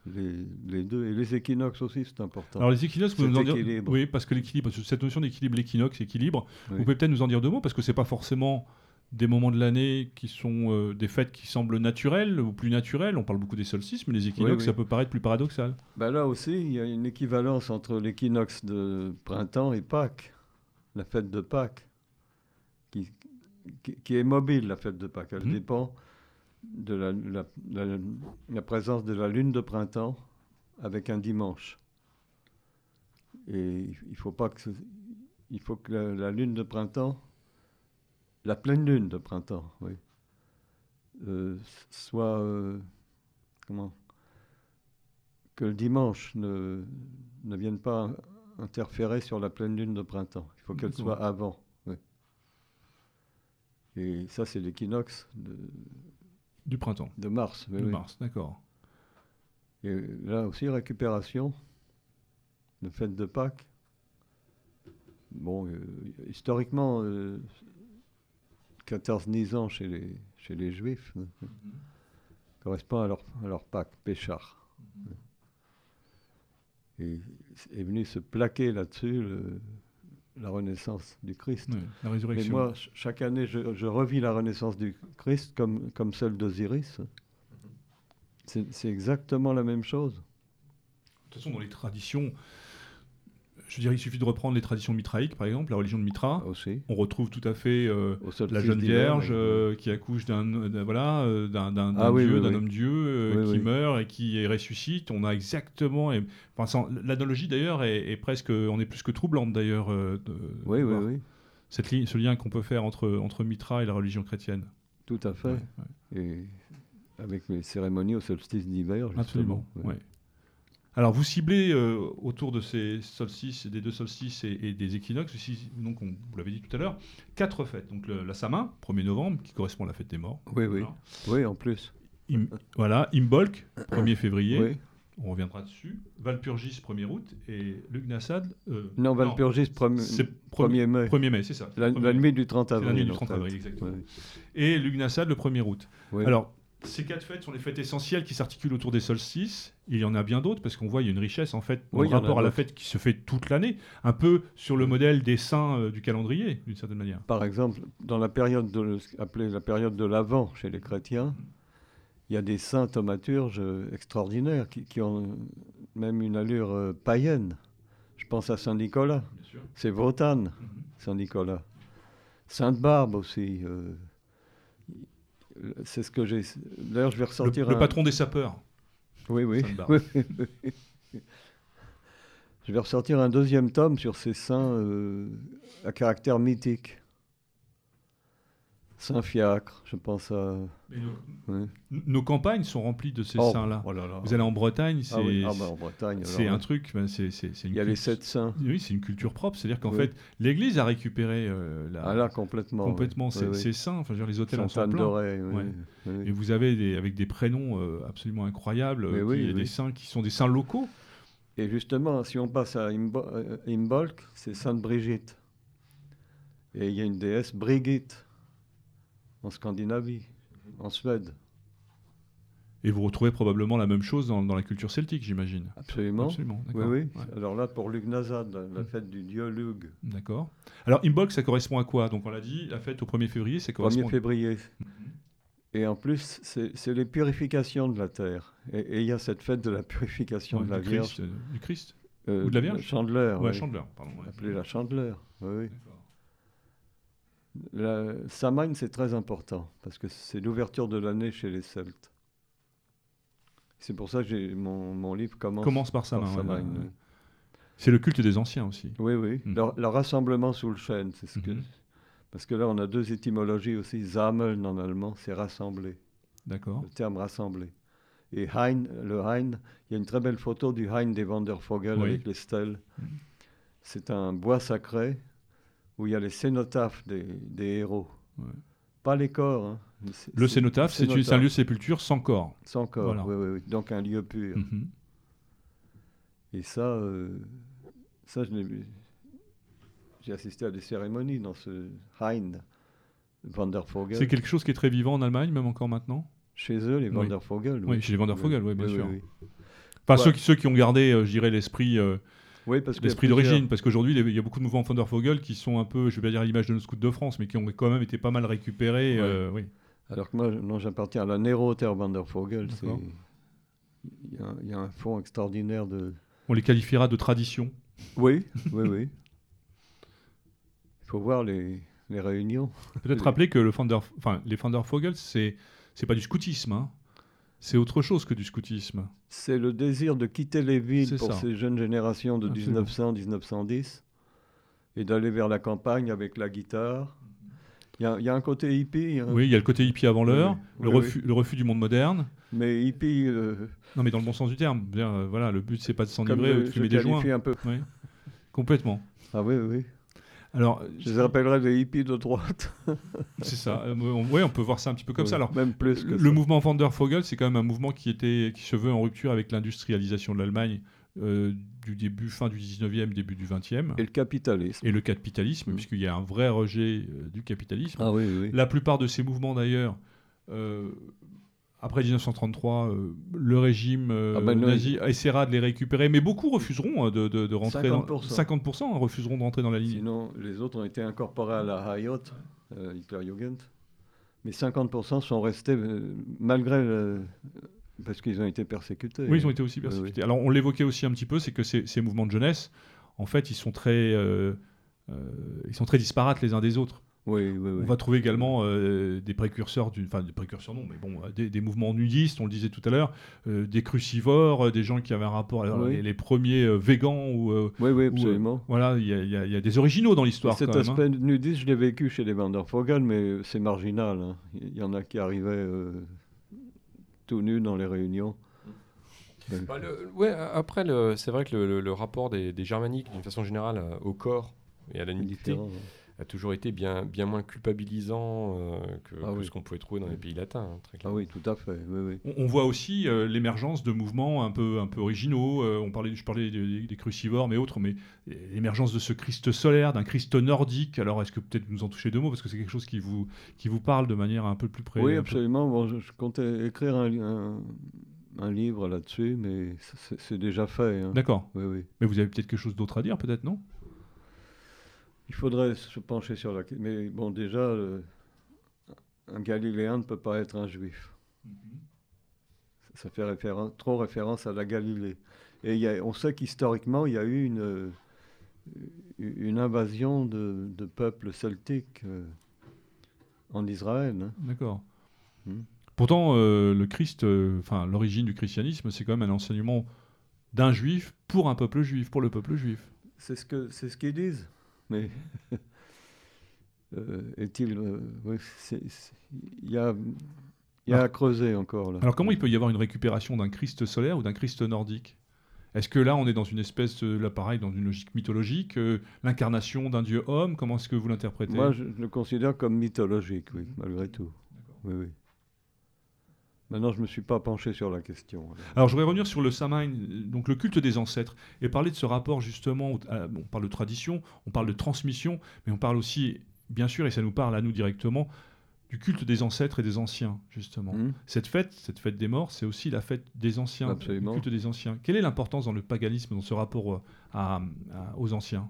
Les, les deux. Et les équinoxes aussi, c'est important. Alors les équinoxes, vous nous en dire... Oui, parce que l'équilibre, cette notion d'équilibre, l'équinoxe, équilibre, Oui. vous pouvez peut-être nous en dire deux mots, parce que c'est pas forcément des moments de l'année qui sont euh, des fêtes qui semblent naturelles ou plus naturelles. On parle beaucoup des solstices, mais les équinoxes, Oui, oui. ça peut paraître plus paradoxal. Ben là aussi, il y a une équivalence entre l'équinoxe de printemps et Pâques, la fête de Pâques, qui, qui, qui est mobile, la fête de Pâques. Elle Mhm. dépend de la, la- la- la présence de la lune de printemps avec un dimanche. Et il faut pas que ce- il faut que la, lune de printemps, la pleine lune de printemps, oui, euh, soit euh, comment que le dimanche ne, ne vienne pas interférer sur la pleine lune de printemps. Il faut qu'elle soit avant. oui. Et ça, c'est l'équinoxe Du printemps, de mars. oui, de oui. mars, d'accord. Et là aussi, récupération, le fête de Pâques. Bon, euh, historiquement, euh, 14 Nisan chez les, chez les Juifs hein, correspond à leur, à leur Pâques, Péchard. Et est venu se plaquer là-dessus le- la renaissance du Christ. La Mais résurrection. moi, ch- chaque année, je, je revis la renaissance du Christ comme, comme celle d'Osiris. C'est c'est exactement la même chose. De toute façon, dans les traditions Je veux dire, il suffit de reprendre les traditions mitraïques, par exemple, la religion de Mitra. aussi. On retrouve tout à fait euh, la jeune vierge euh, qui accouche d'un voilà euh, d'un Ah oui, dieu, oui, d'un oui. homme dieu Oui, qui meurt et qui ressuscite. On a exactement, et- enfin, l'analogie d'ailleurs est, est presque, on est plus que troublante d'ailleurs. Oui, oui, oui, Cette ligne, ce lien qu'on peut faire entre entre Mitra et la religion chrétienne. tout à fait. Ouais, ouais. Et avec les cérémonies au solstice d'hiver, justement. Absolument. Ouais. Ouais. Alors, vous ciblez euh, autour de ces solstices, des deux solstices et, et des équinoxes, aussi, donc on, vous l'avez dit tout à l'heure, quatre fêtes. Donc le- la Samin, 1er novembre, qui correspond à la fête des morts. Oui, oui. Voilà. Oui, en plus. Im- voilà, Imbolc, 1er février, Oui. on reviendra dessus. Valpurgis, 1er août, et Lugnasad. euh, Non, Valpurgis, c'est premi- 1er mai. 1er mai, c'est ça. La, Premier la nuit du 30 C'est avril. la nuit du en 30 fait. avril, exactement. Et Lugnasad, le 1er août. Oui. Alors, ces quatre fêtes sont les fêtes essentielles qui s'articulent autour des solstices. Il y en a bien d'autres parce qu'on voit il y a une richesse en fait Oui, en rapport à la fête qui se fait toute l'année, un peu sur le modèle des saints euh, du calendrier d'une certaine manière. Par exemple, dans la période de, appelée la période de l'Avent chez les chrétiens, il y a des saints thaumaturges euh, extraordinaires qui, qui ont même une allure euh, païenne. Je pense à Saint Nicolas. Bien sûr. C'est Wotan, Saint Nicolas. Sainte Barbe aussi. euh, c'est ce que j'ai. D'ailleurs, je vais ressortir le un- patron des sapeurs. Oui, oui. Je vais ressortir un deuxième tome sur ces saints euh, à caractère mythique. Saint Fiacre, je pense à. Mais nos, campagnes sont remplies de ces Oh, saints-là. oh. Vous allez en Bretagne, c'est Ah oui, ah bah, un truc, ben, c'est c'est- c'est une Il y a les sept saints. Oui, c'est une culture propre. C'est-à-dire qu'en Oui. fait, l'Église a récupéré euh, la- Ah là, complètement. complètement Oui, ces, saints. Enfin, je veux dire, les hôtels en sont oui, Ouais. Et vous avez des, avec des prénoms euh, absolument incroyables, euh, qui- des saints qui sont des saints locaux. Et justement, si on passe à euh, Imbolc, c'est Sainte Brigitte. Et il y a une déesse Brigitte en Scandinavie, en Suède. Et vous retrouvez probablement la même chose dans, dans la culture celtique, j'imagine. Absolument. Absolument. Oui, oui. Ouais, Alors là, pour Lugnazad, la, la Mm. fête du dieu Lug, D'accord. Alors, Imbolc, ça correspond à quoi? Donc, on l'a dit, la fête au 1er février, ça correspond 1er février. Mhm. Et en plus, c'est c'est les purifications de la terre. Et il y a cette fête de la purification Ouais, de la Vierge. Christ, euh, du Christ. euh, ou de la Vierge Chandeleur. Ouais, oui. Chandeleur, pardon. ouais. Appelée la Chandeleur. Oui. La Samhain, c'est très important parce que c'est l'ouverture de l'année chez les Celtes. C'est pour ça que j'ai- mon, mon livre commence, Commence par Samhain. ouais, Samhain, ouais, oui. ouais. C'est le culte des anciens aussi. Oui, oui. Mhm. Le, le rassemblement sous le chêne, c'est ce que. Mhm. Parce que là, on a deux étymologies aussi. Sammeln en allemand, c'est rassembler, D'accord. le terme rassembler. Et Hain, le Hain, il y a une très belle photo du Hain des Vandervogel Oui. avec les stèles. Mhm. C'est un bois sacré où il y a les cénotaphes des, des héros. Ouais. Pas les corps. hein, Le cénotaphe, c'est un lieu de sépulture sans corps. Sans corps, Voilà. oui, oui, oui. Donc un lieu pur. Mhm. Et ça, euh, ça. J'ai assisté à des cérémonies dans ce Hein, Vandervogel. C'est quelque chose qui est très vivant en Allemagne, même encore maintenant? Chez eux, les. Vandervogel. Oui, chez les Vandervogel, oui, bien sûr. Enfin, Ouais. ceux, qui, ceux qui ont gardé, euh, je dirais, l'esprit euh, Oui, parce que l'esprit d'origine. Parce qu'aujourd'hui, il y a beaucoup de mouvements Vandervogel qui sont un peu, je vais pas dire à l'image de nos scouts de France, mais qui ont quand même été pas mal récupérés. Ouais. euh, oui. Alors que moi, non, j'appartiens à la c'est- D'accord. Il y, a, il y a un fond extraordinaire de. On les qualifiera de tradition. Oui, oui, oui. Il faut voir les, les réunions. Peut-être rappeler que le Vander, enfin, les Vandervogel, c'est c'est pas du scoutisme. hein. C'est autre chose que du scoutisme. C'est le désir de quitter les villes pour ça. ces jeunes générations de Absolument. 1900-1910 et d'aller vers la campagne avec la guitare. Il y a, il y a un côté hippie, hein, Oui, il y a le côté hippie avant l'heure, oui, le, oui, refus, le refus du monde moderne. mais hippie euh, Non, mais dans le bon sens du terme. Bien, euh, voilà, le but, c'est pas de s'enivrer ou de fumer des joints. un peu. Complètement. Ah oui, oui. Alors, Je les appellerais des hippies de droite. c'est ça. Euh, on, ouais, on peut voir ça un petit peu comme ça. Oui, Alors, même plus que le, ça. mouvement Vandervogel, c'est quand même un mouvement qui, était, qui se veut en rupture avec l'industrialisation de l'Allemagne euh, du début, fin du 19e, début du 20e. Et le capitalisme. Et le capitalisme, Mm. puisqu'il y a un vrai rejet euh, du capitalisme. Ah oui, oui. La plupart de ces mouvements, d'ailleurs, euh, après 1933, euh, le régime euh, Ah ben nazi essaiera de les récupérer, mais beaucoup refuseront euh, de, de- de rentrer dans 50%. 50% hein, refuseront de rentrer dans la ligne. Sinon, les autres ont été incorporés à la HIOT, euh, Hitlerjugend. Mais 50% sont restés euh, malgré le- parce qu'ils ont été persécutés. Oui, ils ont été aussi oui. persécutés. Alors, on l'évoquait aussi un petit peu, c'est que ces, ces mouvements de jeunesse, en fait, ils sont très, euh, euh, ils sont très disparates les uns des autres. Oui, oui, oui. On va trouver également euh, des précurseurs, du, enfin des précurseurs non, mais bon, euh, des, des mouvements nudistes, on le disait tout à l'heure, euh, des crucivores, euh, des gens qui avaient un rapport, alors, Oui. les, les premiers euh, végans ou euh, Oui, oui, ou, absolument. voilà, il y, a- y y des originaux dans l'histoire. Cet quand même, hein. aspect nudiste, je l'ai vécu chez les Van der Vogel, mais c'est marginal. hein. Il y en a qui arrivaient euh, tout nus dans les réunions. Bah, le- ouais, a- après, le- c'est vrai que le, le- le rapport des, des germaniques, d'une façon générale, au corps et à la nudité, différent. A toujours été bien, bien moins culpabilisant euh, que, Ah que oui. ce qu'on pouvait trouver dans les pays latins, hein, très Ah oui, tout à fait. Oui, oui. On, on voit aussi euh, l'émergence de mouvements un peu, un peu originaux. euh, on parlait, je parlais des, des crucivores, mais autres, mais l'émergence de ce Christ solaire, d'un Christ nordique. Alors, est-ce que peut-être vous en touchez deux mots parce que c'est quelque chose qui vous, qui vous parle de manière un peu plus près Oui, peu- absolument. Bon, je, je comptais écrire un, un- un livre là-dessus, mais c'est c'est déjà fait. hein. D'accord. Oui, oui. Mais vous avez peut-être quelque chose d'autre à dire, peut-être, non? Il faudrait se pencher sur la question. Mais bon, déjà, un Galiléen ne peut pas être un juif. Ça fait référence, trop référence à la Galilée. Et il y a- on sait qu'historiquement, il y a eu une, euh, une invasion de, de peuples celtiques euh, en Israël. hein. D'accord. Hmm. Pourtant, euh, le Christ, euh, enfin, l'origine du christianisme, c'est quand même un enseignement d'un juif pour un peuple juif, pour le peuple juif. C'est ce c'est ce qu'ils disent. Mais euh, est-il euh, oui, c'est- c'est- il y a il y a Alors- à creuser encore là. Alors, comment il peut y avoir une récupération d'un Christ solaire ou d'un Christ nordique? Est-ce que là, on est dans une espèce, là pareil, dans une logique mythologique, euh, l'incarnation d'un dieu homme? Comment est-ce que vous l'interprétez? Moi, je le considère comme mythologique, oui, malgré tout. Oui, oui. Maintenant, je ne me suis pas penché sur la question. alors. Je voudrais revenir sur le Samhain, euh, donc le culte des ancêtres, et parler de ce rapport justement. à- on parle de tradition, on parle de transmission, mais on parle aussi, bien sûr, et ça nous parle à nous directement, du culte des ancêtres et des anciens, justement. Hmm Cette fête, cette fête des morts, c'est aussi la fête des anciens, Absolument. le culte des anciens. Quelle est l'importance dans le paganisme, dans ce rapport euh, à- à- aux anciens?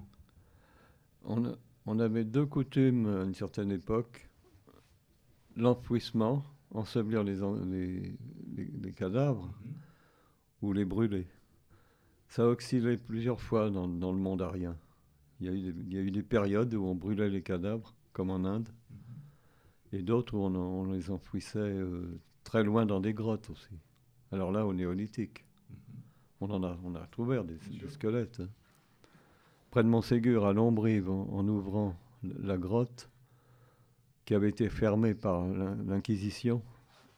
On, a- on avait deux coutumes à une certaine époque. L'enfouissement, ensevelir les, en- les- les- les cadavres, ou les brûler. Ça a oscillé plusieurs fois dans, dans le monde arien. Il y, a eu des, il y a eu des périodes où on brûlait les cadavres, comme en Inde, et d'autres où on, les enfouissait euh, très loin dans des grottes aussi. Alors là, au néolithique. On en a, on a trouvé des, des squelettes. hein. Près de Montségur, à Lombrive, en, en ouvrant la grotte, qui avait été fermée par l'in- l'Inquisition,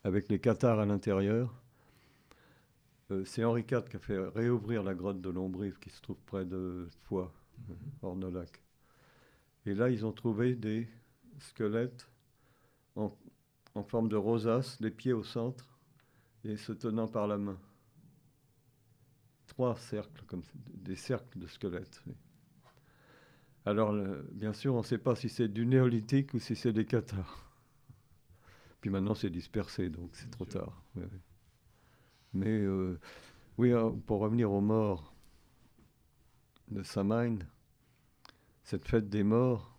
avec les cathares à l'intérieur, euh, c'est Henri IV qui a fait réouvrir la grotte de Lombrive, qui se trouve près de Foix, euh, Ornolac. Et là, ils ont trouvé des squelettes en, en forme de rosace, les pieds au centre, et se tenant par la main. Trois cercles, comme des cercles de squelettes. oui. Alors, le- bien sûr, on ne sait pas si c'est du néolithique ou si c'est des cathares. Puis maintenant, c'est dispersé, donc c'est trop tard. oui, oui. Mais euh, oui, euh, pour revenir aux morts de Samhain, cette fête des morts,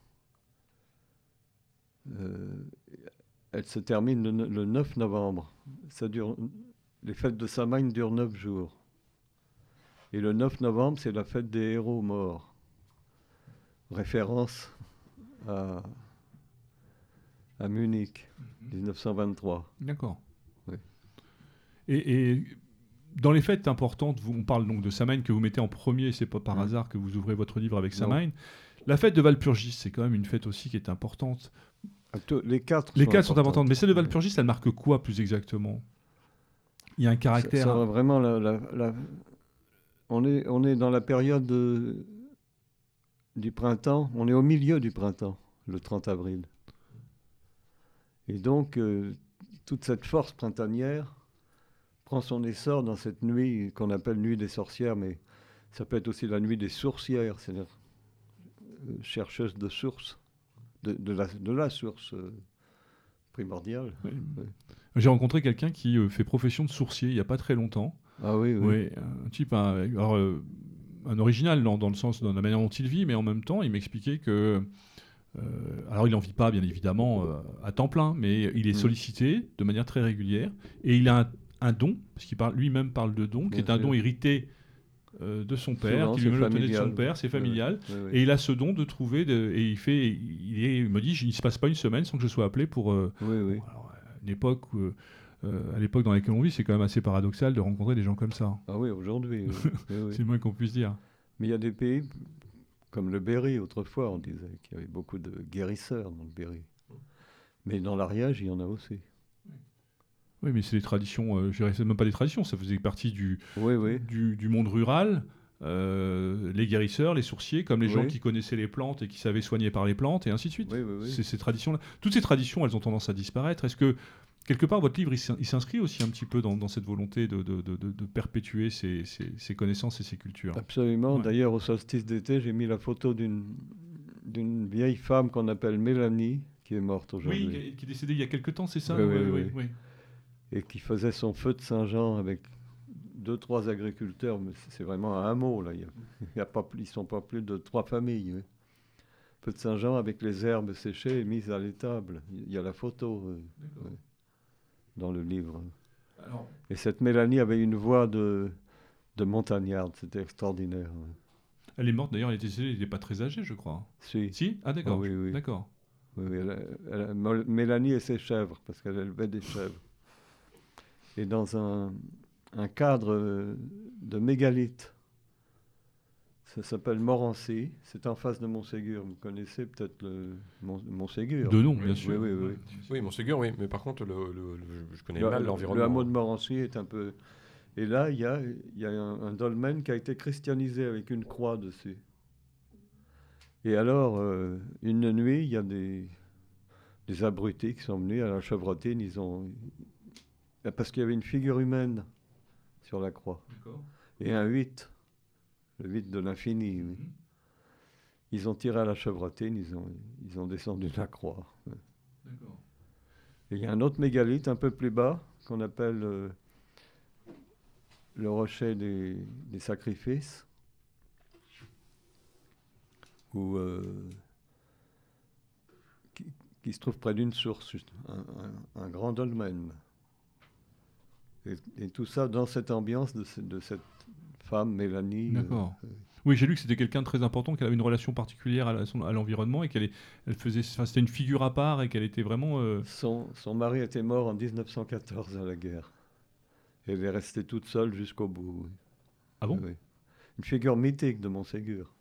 euh, elle se termine le, ne- le 9 novembre. Ça dure, les fêtes de Samhain durent 9 jours. Et le 9 novembre, c'est la fête des héros morts. Référence à, à Munich, 1923. D'accord. Oui. Et, et dans les fêtes importantes, vous- on parle donc de Samhain que vous mettez en premier, c'est pas par Mm. hasard que vous ouvrez votre livre avec Non. Samhain. La fête de Valpurgis, c'est quand même une fête aussi qui est importante. Les quatre Les sont quatre sont importantes, importantes. mais celle de Valpurgis, elle marque quoi plus exactement? Il y a un Ça- caractère. ça va vraiment la- la- la- On, est, on est dans la période de- du printemps, on est au milieu du printemps, le 30 avril. Et donc, euh, toute cette force printanière prend son essor dans cette nuit qu'on appelle nuit des sorcières, mais ça peut être aussi la nuit des sourcières, c'est-à-dire euh, chercheuses de sources, de, de la, de la source euh, primordiale. Oui. Oui. J'ai rencontré quelqu'un qui fait profession de sourcier il n'y a pas très longtemps. Ah oui, oui. Oui, un type, un, alors, un original dans, dans le sens, dans la manière dont il vit, mais en même temps, il m'expliquait que. euh, alors, il n'en vit pas, bien évidemment, euh, à temps plein, mais il est Mm. sollicité de manière très régulière. Et il a un, un don, parce qu'il parle lui-même parle de don, qui est un don hérité euh, de son père, qui c'est lui met le tenait de son père, c'est familial. Et il a ce don de trouver, de- et il fait, il, est- il me dit, il ne se passe pas une semaine sans que je sois appelé pour alors, à une époque, où, à l'époque dans laquelle on vit, c'est quand même assez paradoxal de rencontrer des gens comme ça. Ah oui, aujourd'hui. oui. Oui, oui. C'est le moins qu'on puisse dire. Mais il y a des pays, comme le Berry, autrefois, on disait qu'il y avait beaucoup de guérisseurs dans le Berry. Mais dans l'Ariège, il y en a aussi. Oui, mais c'est des traditions, euh, je dirais, c'est même pas des traditions, ça faisait partie du, Oui, oui. du, du monde rural. Euh, les guérisseurs, les sourciers, comme les gens qui connaissaient les plantes et qui savaient soigner par les plantes, et ainsi de suite. Oui, oui, oui. C'est ces traditions-là. Toutes ces traditions, elles ont tendance à disparaître. Est-ce que, quelque part, votre livre, il s'in- il s'inscrit aussi un petit peu dans, dans cette volonté de, de- de- de- de perpétuer ces, ces- ces connaissances et ces cultures? Absolument. Ouais. D'ailleurs, au solstice d'été, j'ai mis la photo d'une vieille femme qu'on appelle Mélanie, qui est morte aujourd'hui, Oui, qui- est décédé il y a quelque temps, c'est ça? Oui, oui, oui. et qui faisait son feu de Saint-Jean avec deux, trois agriculteurs. Mais c'est- vraiment un hameau, là. Il y a, il y a pas, plus- ils sont pas plus de trois familles. oui. Feu de Saint-Jean avec les herbes séchées et mises à l'étable. Il y a la photo euh, dans le livre. Alors, Et cette Mélanie avait une voix de, de montagnarde, c'était extraordinaire. ouais. elle est morte d'ailleurs, elle n'était pas très âgée, je crois. Si, Si? Ah, d'accord. Ah oui, oui. D'accord. oui, elle elle Mélanie et ses chèvres, parce qu'elle élevait des chèvres. Et dans un, un cadre euh, de mégalithe, ça s'appelle Morancy, c'est en face de Montségur. Vous connaissez peut-être le Mont- Montségur De nom, Oui, bien sûr. oui, oui, oui. Oui, Montségur, oui, mais par contre, le, le- le- je connais Le, mal le- l'environnement. le hameau de Morancy est un peu. Et là, il y a, il y a un, un dolmen qui a été christianisé avec une croix dessus. Et alors, euh, une nuit, il y a des, des abrutis qui sont venus à la chevrotine. Ils ont. Parce qu'il y avait une figure humaine sur la croix. Et un 8. Le 8 de l'infini, oui. Ils ont tiré à la chevrotine, ils ont, ils ont descendu la croix. Et il y a un autre mégalithe un peu plus bas qu'on appelle euh, le rocher des, des sacrifices, où, euh, qui, qui se trouve près d'une source, juste, un, un- un grand dolmen. Et, et tout ça dans cette ambiance de, ce- de cette femme, Mélanie. euh, D'accord. Oui, j'ai lu que c'était quelqu'un de très important, qu'elle avait une relation particulière à l'environnement et qu'elle elle faisait, enfin, c'était une figure à part et qu'elle était vraiment. euh, Son, son mari était mort en 1914 à la guerre. Et elle est restée toute seule jusqu'au bout. oui. Ah bon? Oui. Une figure mythique de Montségur.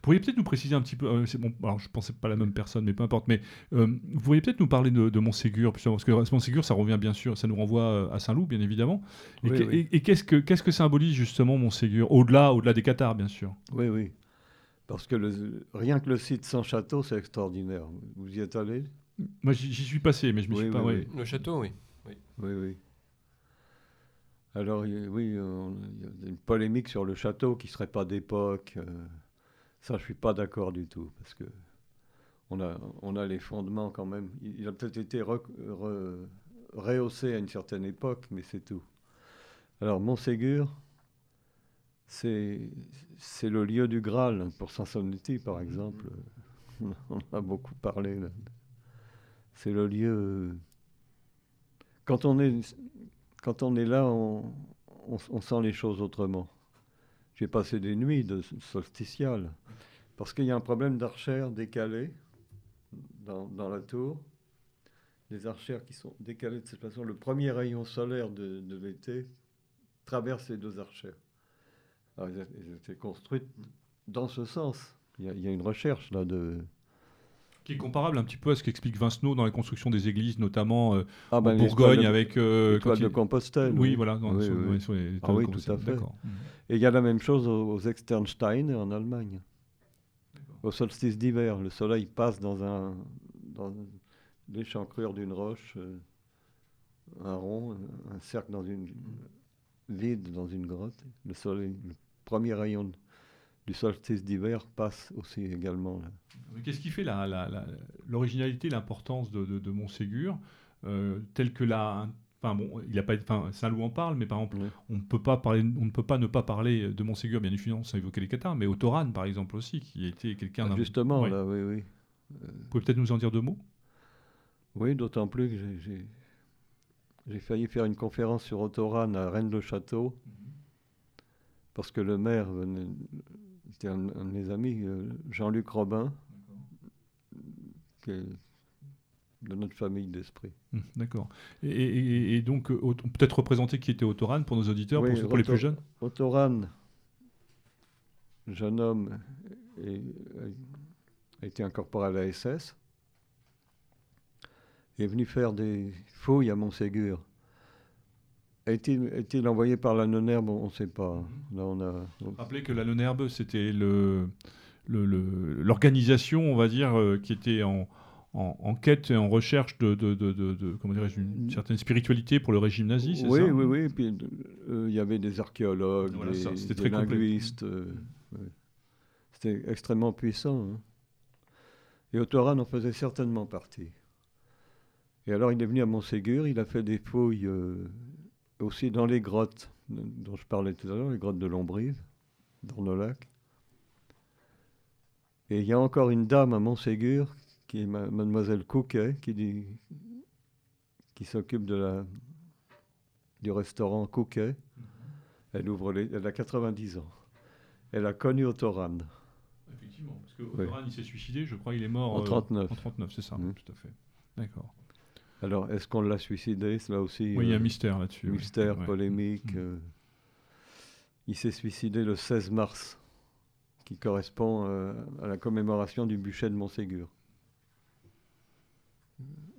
Vous pourriez peut-être nous préciser un petit peu. euh, c'est bon, alors je pensais pas la même personne, mais peu importe. Mais euh, vous pourriez peut-être nous parler de, de Montségur, puisque- parce que Montségur, ça revient bien sûr, ça nous renvoie euh, à Saint-Loup, bien évidemment. Et, Oui, que- oui. et- et qu'est-ce que qu'est-ce que symbolise justement Montségur, au-delà, au-delà des Qatars, bien sûr. Oui, oui. Parce que le- rien que le site sans château, c'est extraordinaire. Vous y êtes allé? Moi, j'y j'y suis passé, mais je me Oui, suis pas. oui. Le château, oui. Oui, oui. Alors, oui, il y a une polémique sur le château qui ne serait pas d'époque. euh, ça, je ne suis pas d'accord du tout. Parce que on a, on a les fondements quand même. Il, il a peut-être été re- re- rehaussé à une certaine époque, mais c'est tout. Alors, Montségur, c'est le lieu du Graal pour Sansonetti, par exemple. On en a beaucoup parlé. là. C'est le lieu. Quand on est, quand on est là, on, on- on sent les choses autrement. J'ai passé des nuits de solsticiales. Parce qu'il y a un problème d'archères décalées dans, la tour. Les archères qui sont décalées de cette façon. Le premier rayon solaire de, l'été traverse ces deux archères. Alors, elles, étaient construites dans ce sens. Il y a une recherche là de. Qui est comparable un petit peu à ce qu'explique Vincenot dans la construction des églises, notamment euh, Ah, en ben, Bourgogne, de- avec. euh, l'étoile quand de il- Compostelle. Oui, voilà. dans- Oui, sur- oui, sur les Ah oui, tout à fait. Et il y a la même chose aux, aux Externstein en Allemagne. Au solstice d'hiver, le soleil passe dans un dans l'échancrure d'une roche, euh, un rond, un, un cercle dans une vide dans une grotte. Le soleil, le premier rayon de- du solstice d'hiver passe aussi également Qu'est-ce qui fait la- la- la- l'originalité, l'importance de, de, de Montségur, euh, tel que la. Enfin bon, il a pas, enfin Saint-Loup en parle, mais par exemple, Oui. on ne peut pas parler, on ne peut pas ne pas parler de Montségur, bien évidemment, sans évoquer les Qatars, mais Autoran, par exemple aussi, qui a été quelqu'un. Ah, Justement, Ouais. là, oui, oui. Vous pouvez peut-être nous en dire deux mots? Oui, d'autant plus que j'ai- failli faire une conférence sur Autoran à Rennes-le-Château. parce que le maire c'était un, de mes amis, Jean-Luc Robin, qui est de notre famille d'esprit. Hum, d'accord. Et, donc, peut-être représenter qui était Autoran pour nos auditeurs, pour, les plus jeunes? Autoran, jeune homme, a été incorporé à la SS, est venu faire des fouilles à Montségur. A-t-il envoyé par la non-herbe On ne sait pas. Mhm. Là, on a... Rappelez que la non-herbe, c'était l'organisation, le, on va dire, euh, qui était en, en, quête et en recherche de, de, de, comment une mm. certaine spiritualité pour le régime nazi, c'est oui, ça? Oui, oui, oui. Puis euh, il y avait des archéologues, des, linguistes. Euh, c'était extrêmement puissant. Hein. Et Autoran en faisait certainement partie. Et alors il est venu à Montségur, il a fait des fouilles euh, aussi dans les grottes dont je parlais tout à l'heure, les grottes de Lombrive, dans nos lacs. Et il y a encore une dame à Montségur qui est mademoiselle Couquet, qui, qui s'occupe de la, du restaurant Couquet. Mhm. Elle, ouvre les, elle a 90 ans. Elle a connu Autoran. Effectivement, parce que Autoran, il s'est suicidé, je crois, il est mort en 39. Euh, en 39, c'est ça, mhm. tout à fait. D'accord. Alors, est-ce qu'on l'a suicidé C'est là aussi. Oui, il y a un euh, mystère là-dessus. Mystère, polémique. Mhm. Euh. il s'est suicidé le 16 mars, qui correspond à la commémoration du bûcher de Montségur.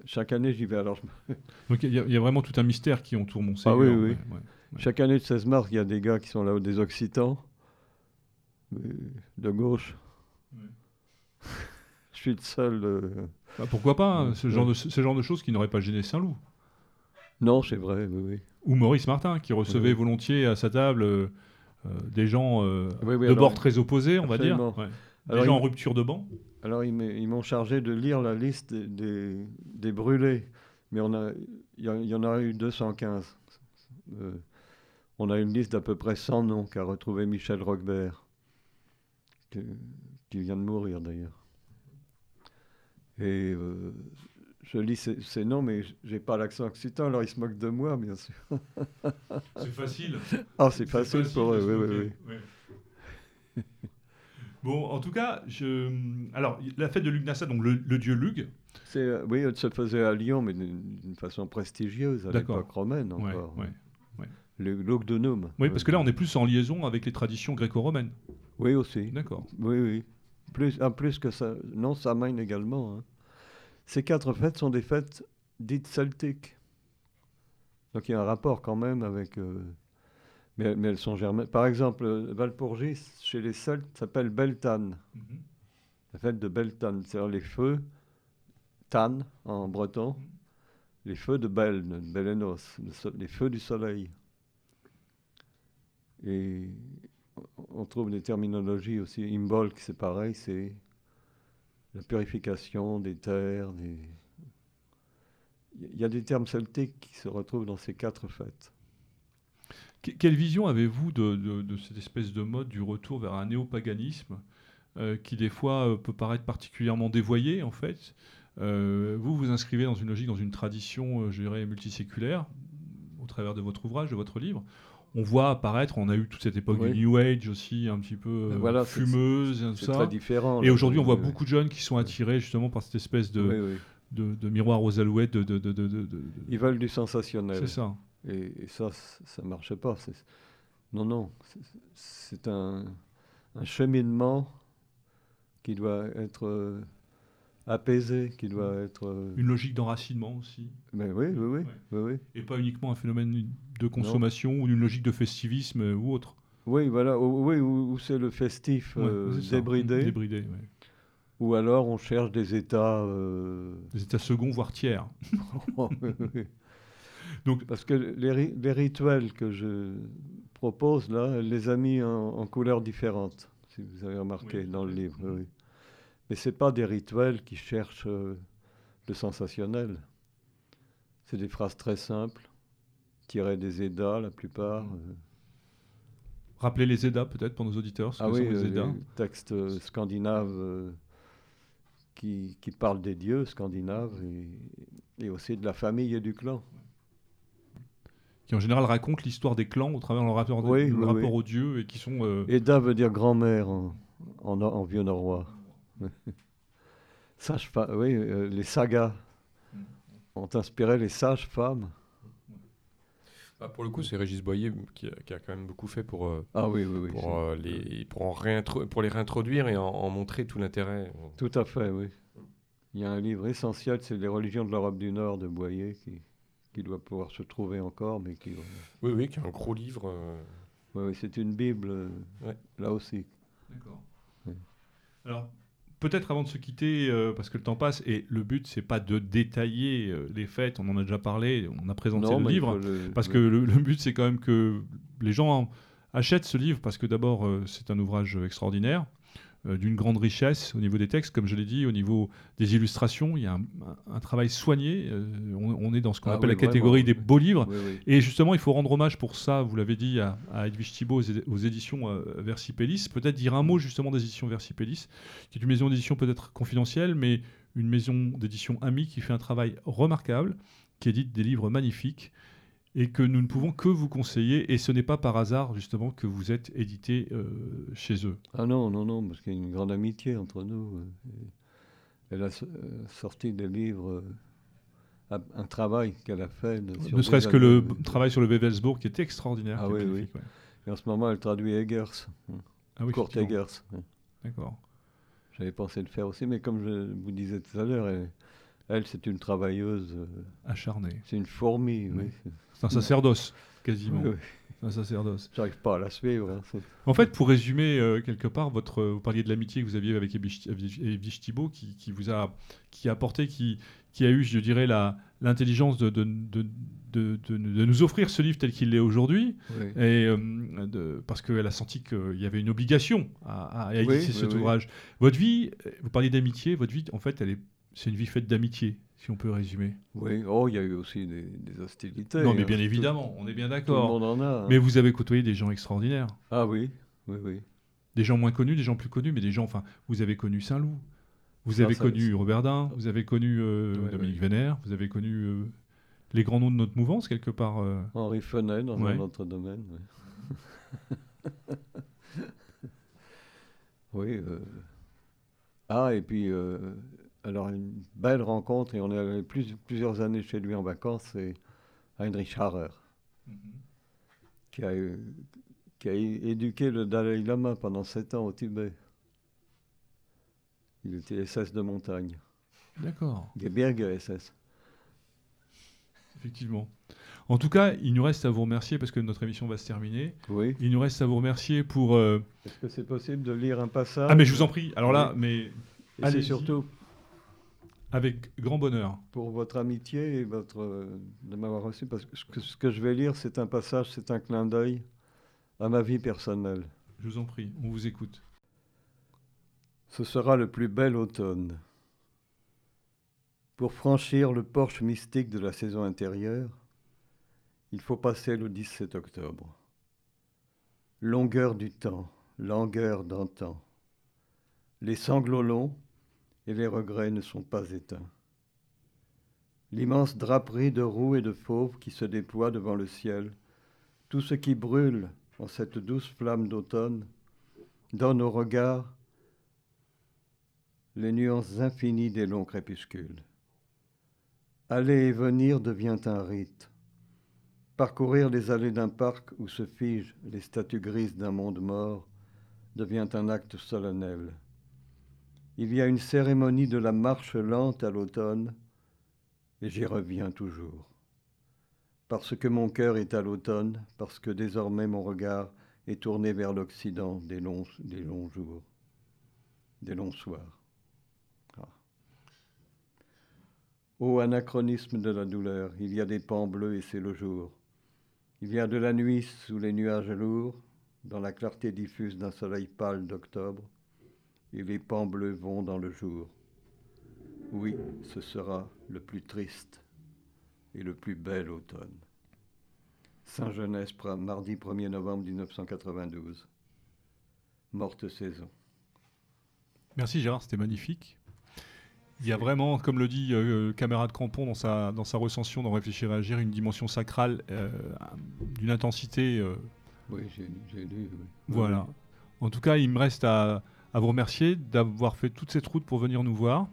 Chaque année, j'y vais. Alors, Donc il y, a vraiment tout un mystère qui entoure mon Ah oui, oui. Chaque année, le 16 mars, il y a des gars qui sont là-haut, des Occitans, de gauche. Je suis le seul. Euh, bah, pourquoi pas hein, ce, genre de, ce genre de choses qui n'auraient pas gêné Saint-Loup Non, c'est vrai, oui, oui. Ou Maurice Martin, qui recevait volontiers à sa table euh, euh, des gens de bord très opposés, on va dire. Des gens en rupture de banc. Alors, ils m'ont chargé de lire la liste des, des, brûlés, mais il y, en a eu 215. Euh, on a une liste d'à peu près 100 noms qu'a retrouvé Michel Roquebert, qui, vient de mourir d'ailleurs. Et euh, je lis ces, noms, mais j'ai pas l'accent occitan, alors ils se moquent de moi, bien sûr. c'est facile. Ah, c'est facile, pour eux, oui, oui, oui. Bon, en tout cas, je... alors la fête de Lugnassa, donc le, dieu Lug. Euh, oui, elle se faisait à Lyon, mais d'une façon prestigieuse à l'époque romaine encore. Ouais, ouais, Le Lugdunum. Oui, parce que là, on est plus en liaison avec les traditions gréco-romaines. Oui, aussi. D'accord. Oui, oui. Plus, en plus que ça, non, Samhain également. Hein. Ces quatre fêtes sont des fêtes dites celtiques. Donc il y a un rapport quand même avec. Euh, mais, elles sont germaines. Par exemple, Valpurgis, chez les Celtes, s'appelle Beltan. Mhm. La fête de Beltan, c'est-à-dire les feux, Tan en breton, mhm. les feux de Belne, Belenos, les feux du soleil. Et on trouve des terminologies aussi. Imbolc, c'est pareil, c'est la purification des terres. Il y a des termes celtiques qui se retrouvent dans ces quatre fêtes. Quelle vision avez-vous de, cette espèce de mode du retour vers un néopaganisme euh, qui des fois euh, peut paraître particulièrement dévoyé en fait euh, Vous vous inscrivez dans une logique, dans une tradition, je dirais, multiséculaire au travers de votre ouvrage, de votre livre. On voit apparaître, on a eu toute cette époque du New Age aussi, un petit peu fumeuse, et tout ça. Très différent. Et aujourd'hui, on voit beaucoup de jeunes qui sont attirés justement par cette espèce de, de, miroir aux alouettes. De, Ils veulent du sensationnel. C'est ça. Et, ça, ça ne marche pas. Non, non, c'est un, cheminement qui doit être euh, apaisé, qui doit être... Euh, une logique d'enracinement aussi. Mais oui, oui, oui, oui, Et pas uniquement un phénomène de consommation ou une logique de festivisme ou autre. Oui, voilà, oui, où, c'est le festif euh, débridé. Débridé, Ou alors on cherche des états... Des états seconds, voire tiers. Donc, Parce que les, rituels que je propose là, elle les a mis en, couleurs différentes, si vous avez remarqué dans le livre. Oui. Mais ce pas des rituels qui cherchent euh, le sensationnel. C'est des phrases très simples, tirées des Eddas la plupart. Mm. Euh. Rappelez les Eddas peut-être pour nos auditeurs. Ce ah oui, les, euh, les textes scandinaves qui, qui, parlent des dieux scandinaves et, et, aussi de la famille et du clan qui en général racontent l'histoire des clans au travers de leur rapport, Oui, le oui, rapport oui. aux dieux et qui sont. euh, Eda veut dire grand-mère en, en, en vieux norrois. Sage-femme, oui, euh, les sagas ont inspiré les sages-femmes. Bah, pour le coup, c'est Régis Boyer qui a, qui a quand même beaucoup fait pour, euh, Ah oui, oui, oui. pour, euh, les, pour, en pour les réintroduire et en, en montrer tout l'intérêt. Tout à fait, oui. Il y a un livre essentiel, c'est Les religions de l'Europe du Nord de Boyer, qui, qui doit pouvoir se trouver encore, mais qui... Oui, oui, qui est un gros livre. euh, Oui, oui, c'est une Bible, euh, Ouais. là aussi. D'accord. Oui. Alors, peut-être avant de se quitter, euh, parce que le temps passe, et le but, c'est pas de détailler euh, les faits, on en a déjà parlé, on a présenté le livre, le- parce le- que le, le but, c'est quand même que les gens achètent ce livre, parce que d'abord, euh, c'est un ouvrage extraordinaire, d'une grande richesse au niveau des textes, comme je l'ai dit, au niveau des illustrations, il y a un, travail soigné, euh, on, on est dans ce qu'on Ah appelle oui, la catégorie des beaux livres, Oui, oui. et justement, il faut rendre hommage pour ça, vous l'avez dit, à, à Edwige Thibault aux éditions euh, Versipellis. Peut-être dire un mot justement des éditions Versipellis, qui est une maison d'édition peut-être confidentielle, mais une maison d'édition amie qui fait un travail remarquable, qui édite des livres magnifiques et que nous ne pouvons que vous conseiller. Et ce n'est pas par hasard justement que vous êtes édité euh, chez eux. Ah non, non, non, parce qu'il y a une grande amitié entre nous. euh, Elle a euh, sorti des livres, un- travail qu'elle a fait. sur ne serait-ce que le travail sur le Wewelsburg qui était extraordinaire. Ah oui, oui. ouais. Et en ce moment, elle traduit Eggers, Ah oui, Kurt. Eggers. D'accord. J'avais pensé le faire aussi, mais comme je vous disais tout à l'heure, elle, elle, c'est une travailleuse, euh, Acharné. c'est une fourmi. Oui. Oui. C'est un sacerdoce, quasiment. Oui, oui. Un sacerdoce. J'arrive pas à la suivre. hein, En fait, pour résumer euh, quelque part, votre, vous parliez de l'amitié que vous aviez avec Edwige Thibault, qui, qui vous a, qui a apporté, qui, qui a eu, je dirais, l'intelligence de, de, de, de, nous offrir ce livre tel qu'il est aujourd'hui, oui. et euh, parce qu'elle a senti qu'il y avait une obligation à, à éditer Oui, cet oui, ouvrage. Votre vie, euh, vous parliez d'amitié, votre vie, en fait, elle est, c'est une vie faite d'amitié, si on peut résumer. Oui, oh, il y a eu aussi des, des hostilités. non, mais hein, bien tout- évidemment, on est bien Tout le d'accord. monde en a. hein. Mais vous avez côtoyé des gens extraordinaires. Ah oui, oui, oui. Des gens moins connus, des gens plus connus, mais des gens, enfin, vous avez connu Saint-Loup, vous avez ça, connu Robert Dain, vous avez connu euh, Ouais, Dominique ouais. Vénère, vous avez connu euh, les grands noms de notre mouvance, quelque part. euh. Henri Fenet dans Ouais. un autre domaine. Oui, oui Ah, et puis, alors une belle rencontre, et on est allé plus- plusieurs années chez lui en vacances, c'est Heinrich Harrer, qui a, eu- qui a éduqué le Dalai Lama pendant sept ans au Tibet. Il était SS de montagne. D'accord, Gebirge SS. effectivement. En tout cas, il nous reste à vous remercier parce que notre émission va se terminer. Oui. Il nous reste à vous remercier pour. euh, Est-ce que c'est possible de lire un passage? Ah, mais je vous en prie. Alors là, mais Et c'est allez-y. surtout avec grand bonheur. pour votre amitié et votre, euh, de m'avoir reçu, parce que ce, que ce que je vais lire, c'est un passage, c'est un clin d'œil à ma vie personnelle. Je vous en prie, on vous écoute. Ce sera le plus bel automne. Pour franchir le porche mystique de la saison intérieure, il faut passer le 17 octobre. Longueur du temps, langueur d'antan. Les sanglots longs et les regrets ne sont pas éteints. L'immense draperie de roux et de fauve qui se déploie devant le ciel, tout ce qui brûle en cette douce flamme d'automne, donne au regard les nuances infinies des longs crépuscules. Aller et venir devient un rite. Parcourir les allées d'un parc où se figent les statues grises d'un monde mort devient un acte solennel. Il y a une cérémonie de la marche lente à l'automne, et j'y reviens toujours. Parce que mon cœur est à l'automne, parce que désormais mon regard est tourné vers l'Occident des longs, jours, des longs soirs. Ah. Ô anachronisme de la douleur, il y a des pans bleus et c'est le jour. Il y a de la nuit sous les nuages lourds, dans la clarté diffuse d'un soleil pâle d'octobre, et les pans bleus vont dans le jour. Oui, ce sera le plus triste et le plus bel automne. Saint-Genès, mardi 1er novembre 1992. Morte saison. Merci Gérard, c'était magnifique. Il y a vraiment, comme le dit euh, camarade Crampon dans sa, dans sa recension dans Réfléchir et Agir, une dimension sacrale euh, d'une intensité. euh, Oui, j'ai j'ai lu. oui. voilà. En tout cas, il me reste à, à vous remercier d'avoir fait toute cette route pour venir nous voir.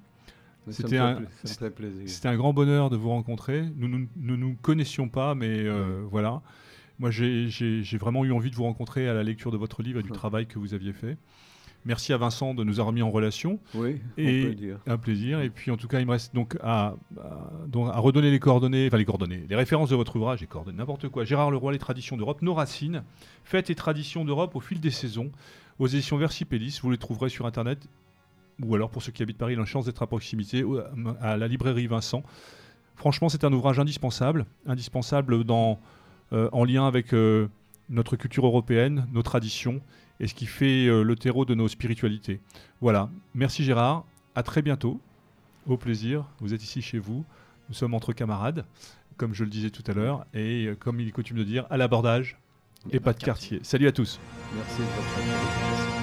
C'était un- grand bonheur de vous rencontrer. Nous ne nous, nous, nous connaissions pas, mais euh, voilà. Moi, j'ai vraiment eu envie de vous rencontrer à la lecture de votre livre et du Ouais. travail que vous aviez fait. Merci à Vincent de nous avoir mis en relation. Oui, Et- on peut le dire. Un plaisir. Et puis, en tout cas, il me reste donc à, à- donc à redonner les coordonnées, enfin les coordonnées, les références de votre ouvrage, les coordonnées, n'importe quoi. Gérard Leroy, Les traditions d'Europe, nos racines, fêtes et traditions d'Europe au fil des saisons, aux éditions Versipellis. Vous les trouverez sur Internet, ou alors pour ceux qui habitent Paris, il a une chance d'être à proximité, à la librairie Vincent. Franchement, c'est un ouvrage indispensable, indispensable dans, euh, en lien avec euh, notre culture européenne, nos traditions et ce qui fait euh, le terreau de nos spiritualités. Voilà. Merci Gérard. À très bientôt. Au plaisir. Vous êtes ici chez vous. Nous sommes entre camarades, comme je le disais tout à l'heure, et comme il est coutume de dire, à l'abordage et pas de quartier. Salut à tous. Merci de votre.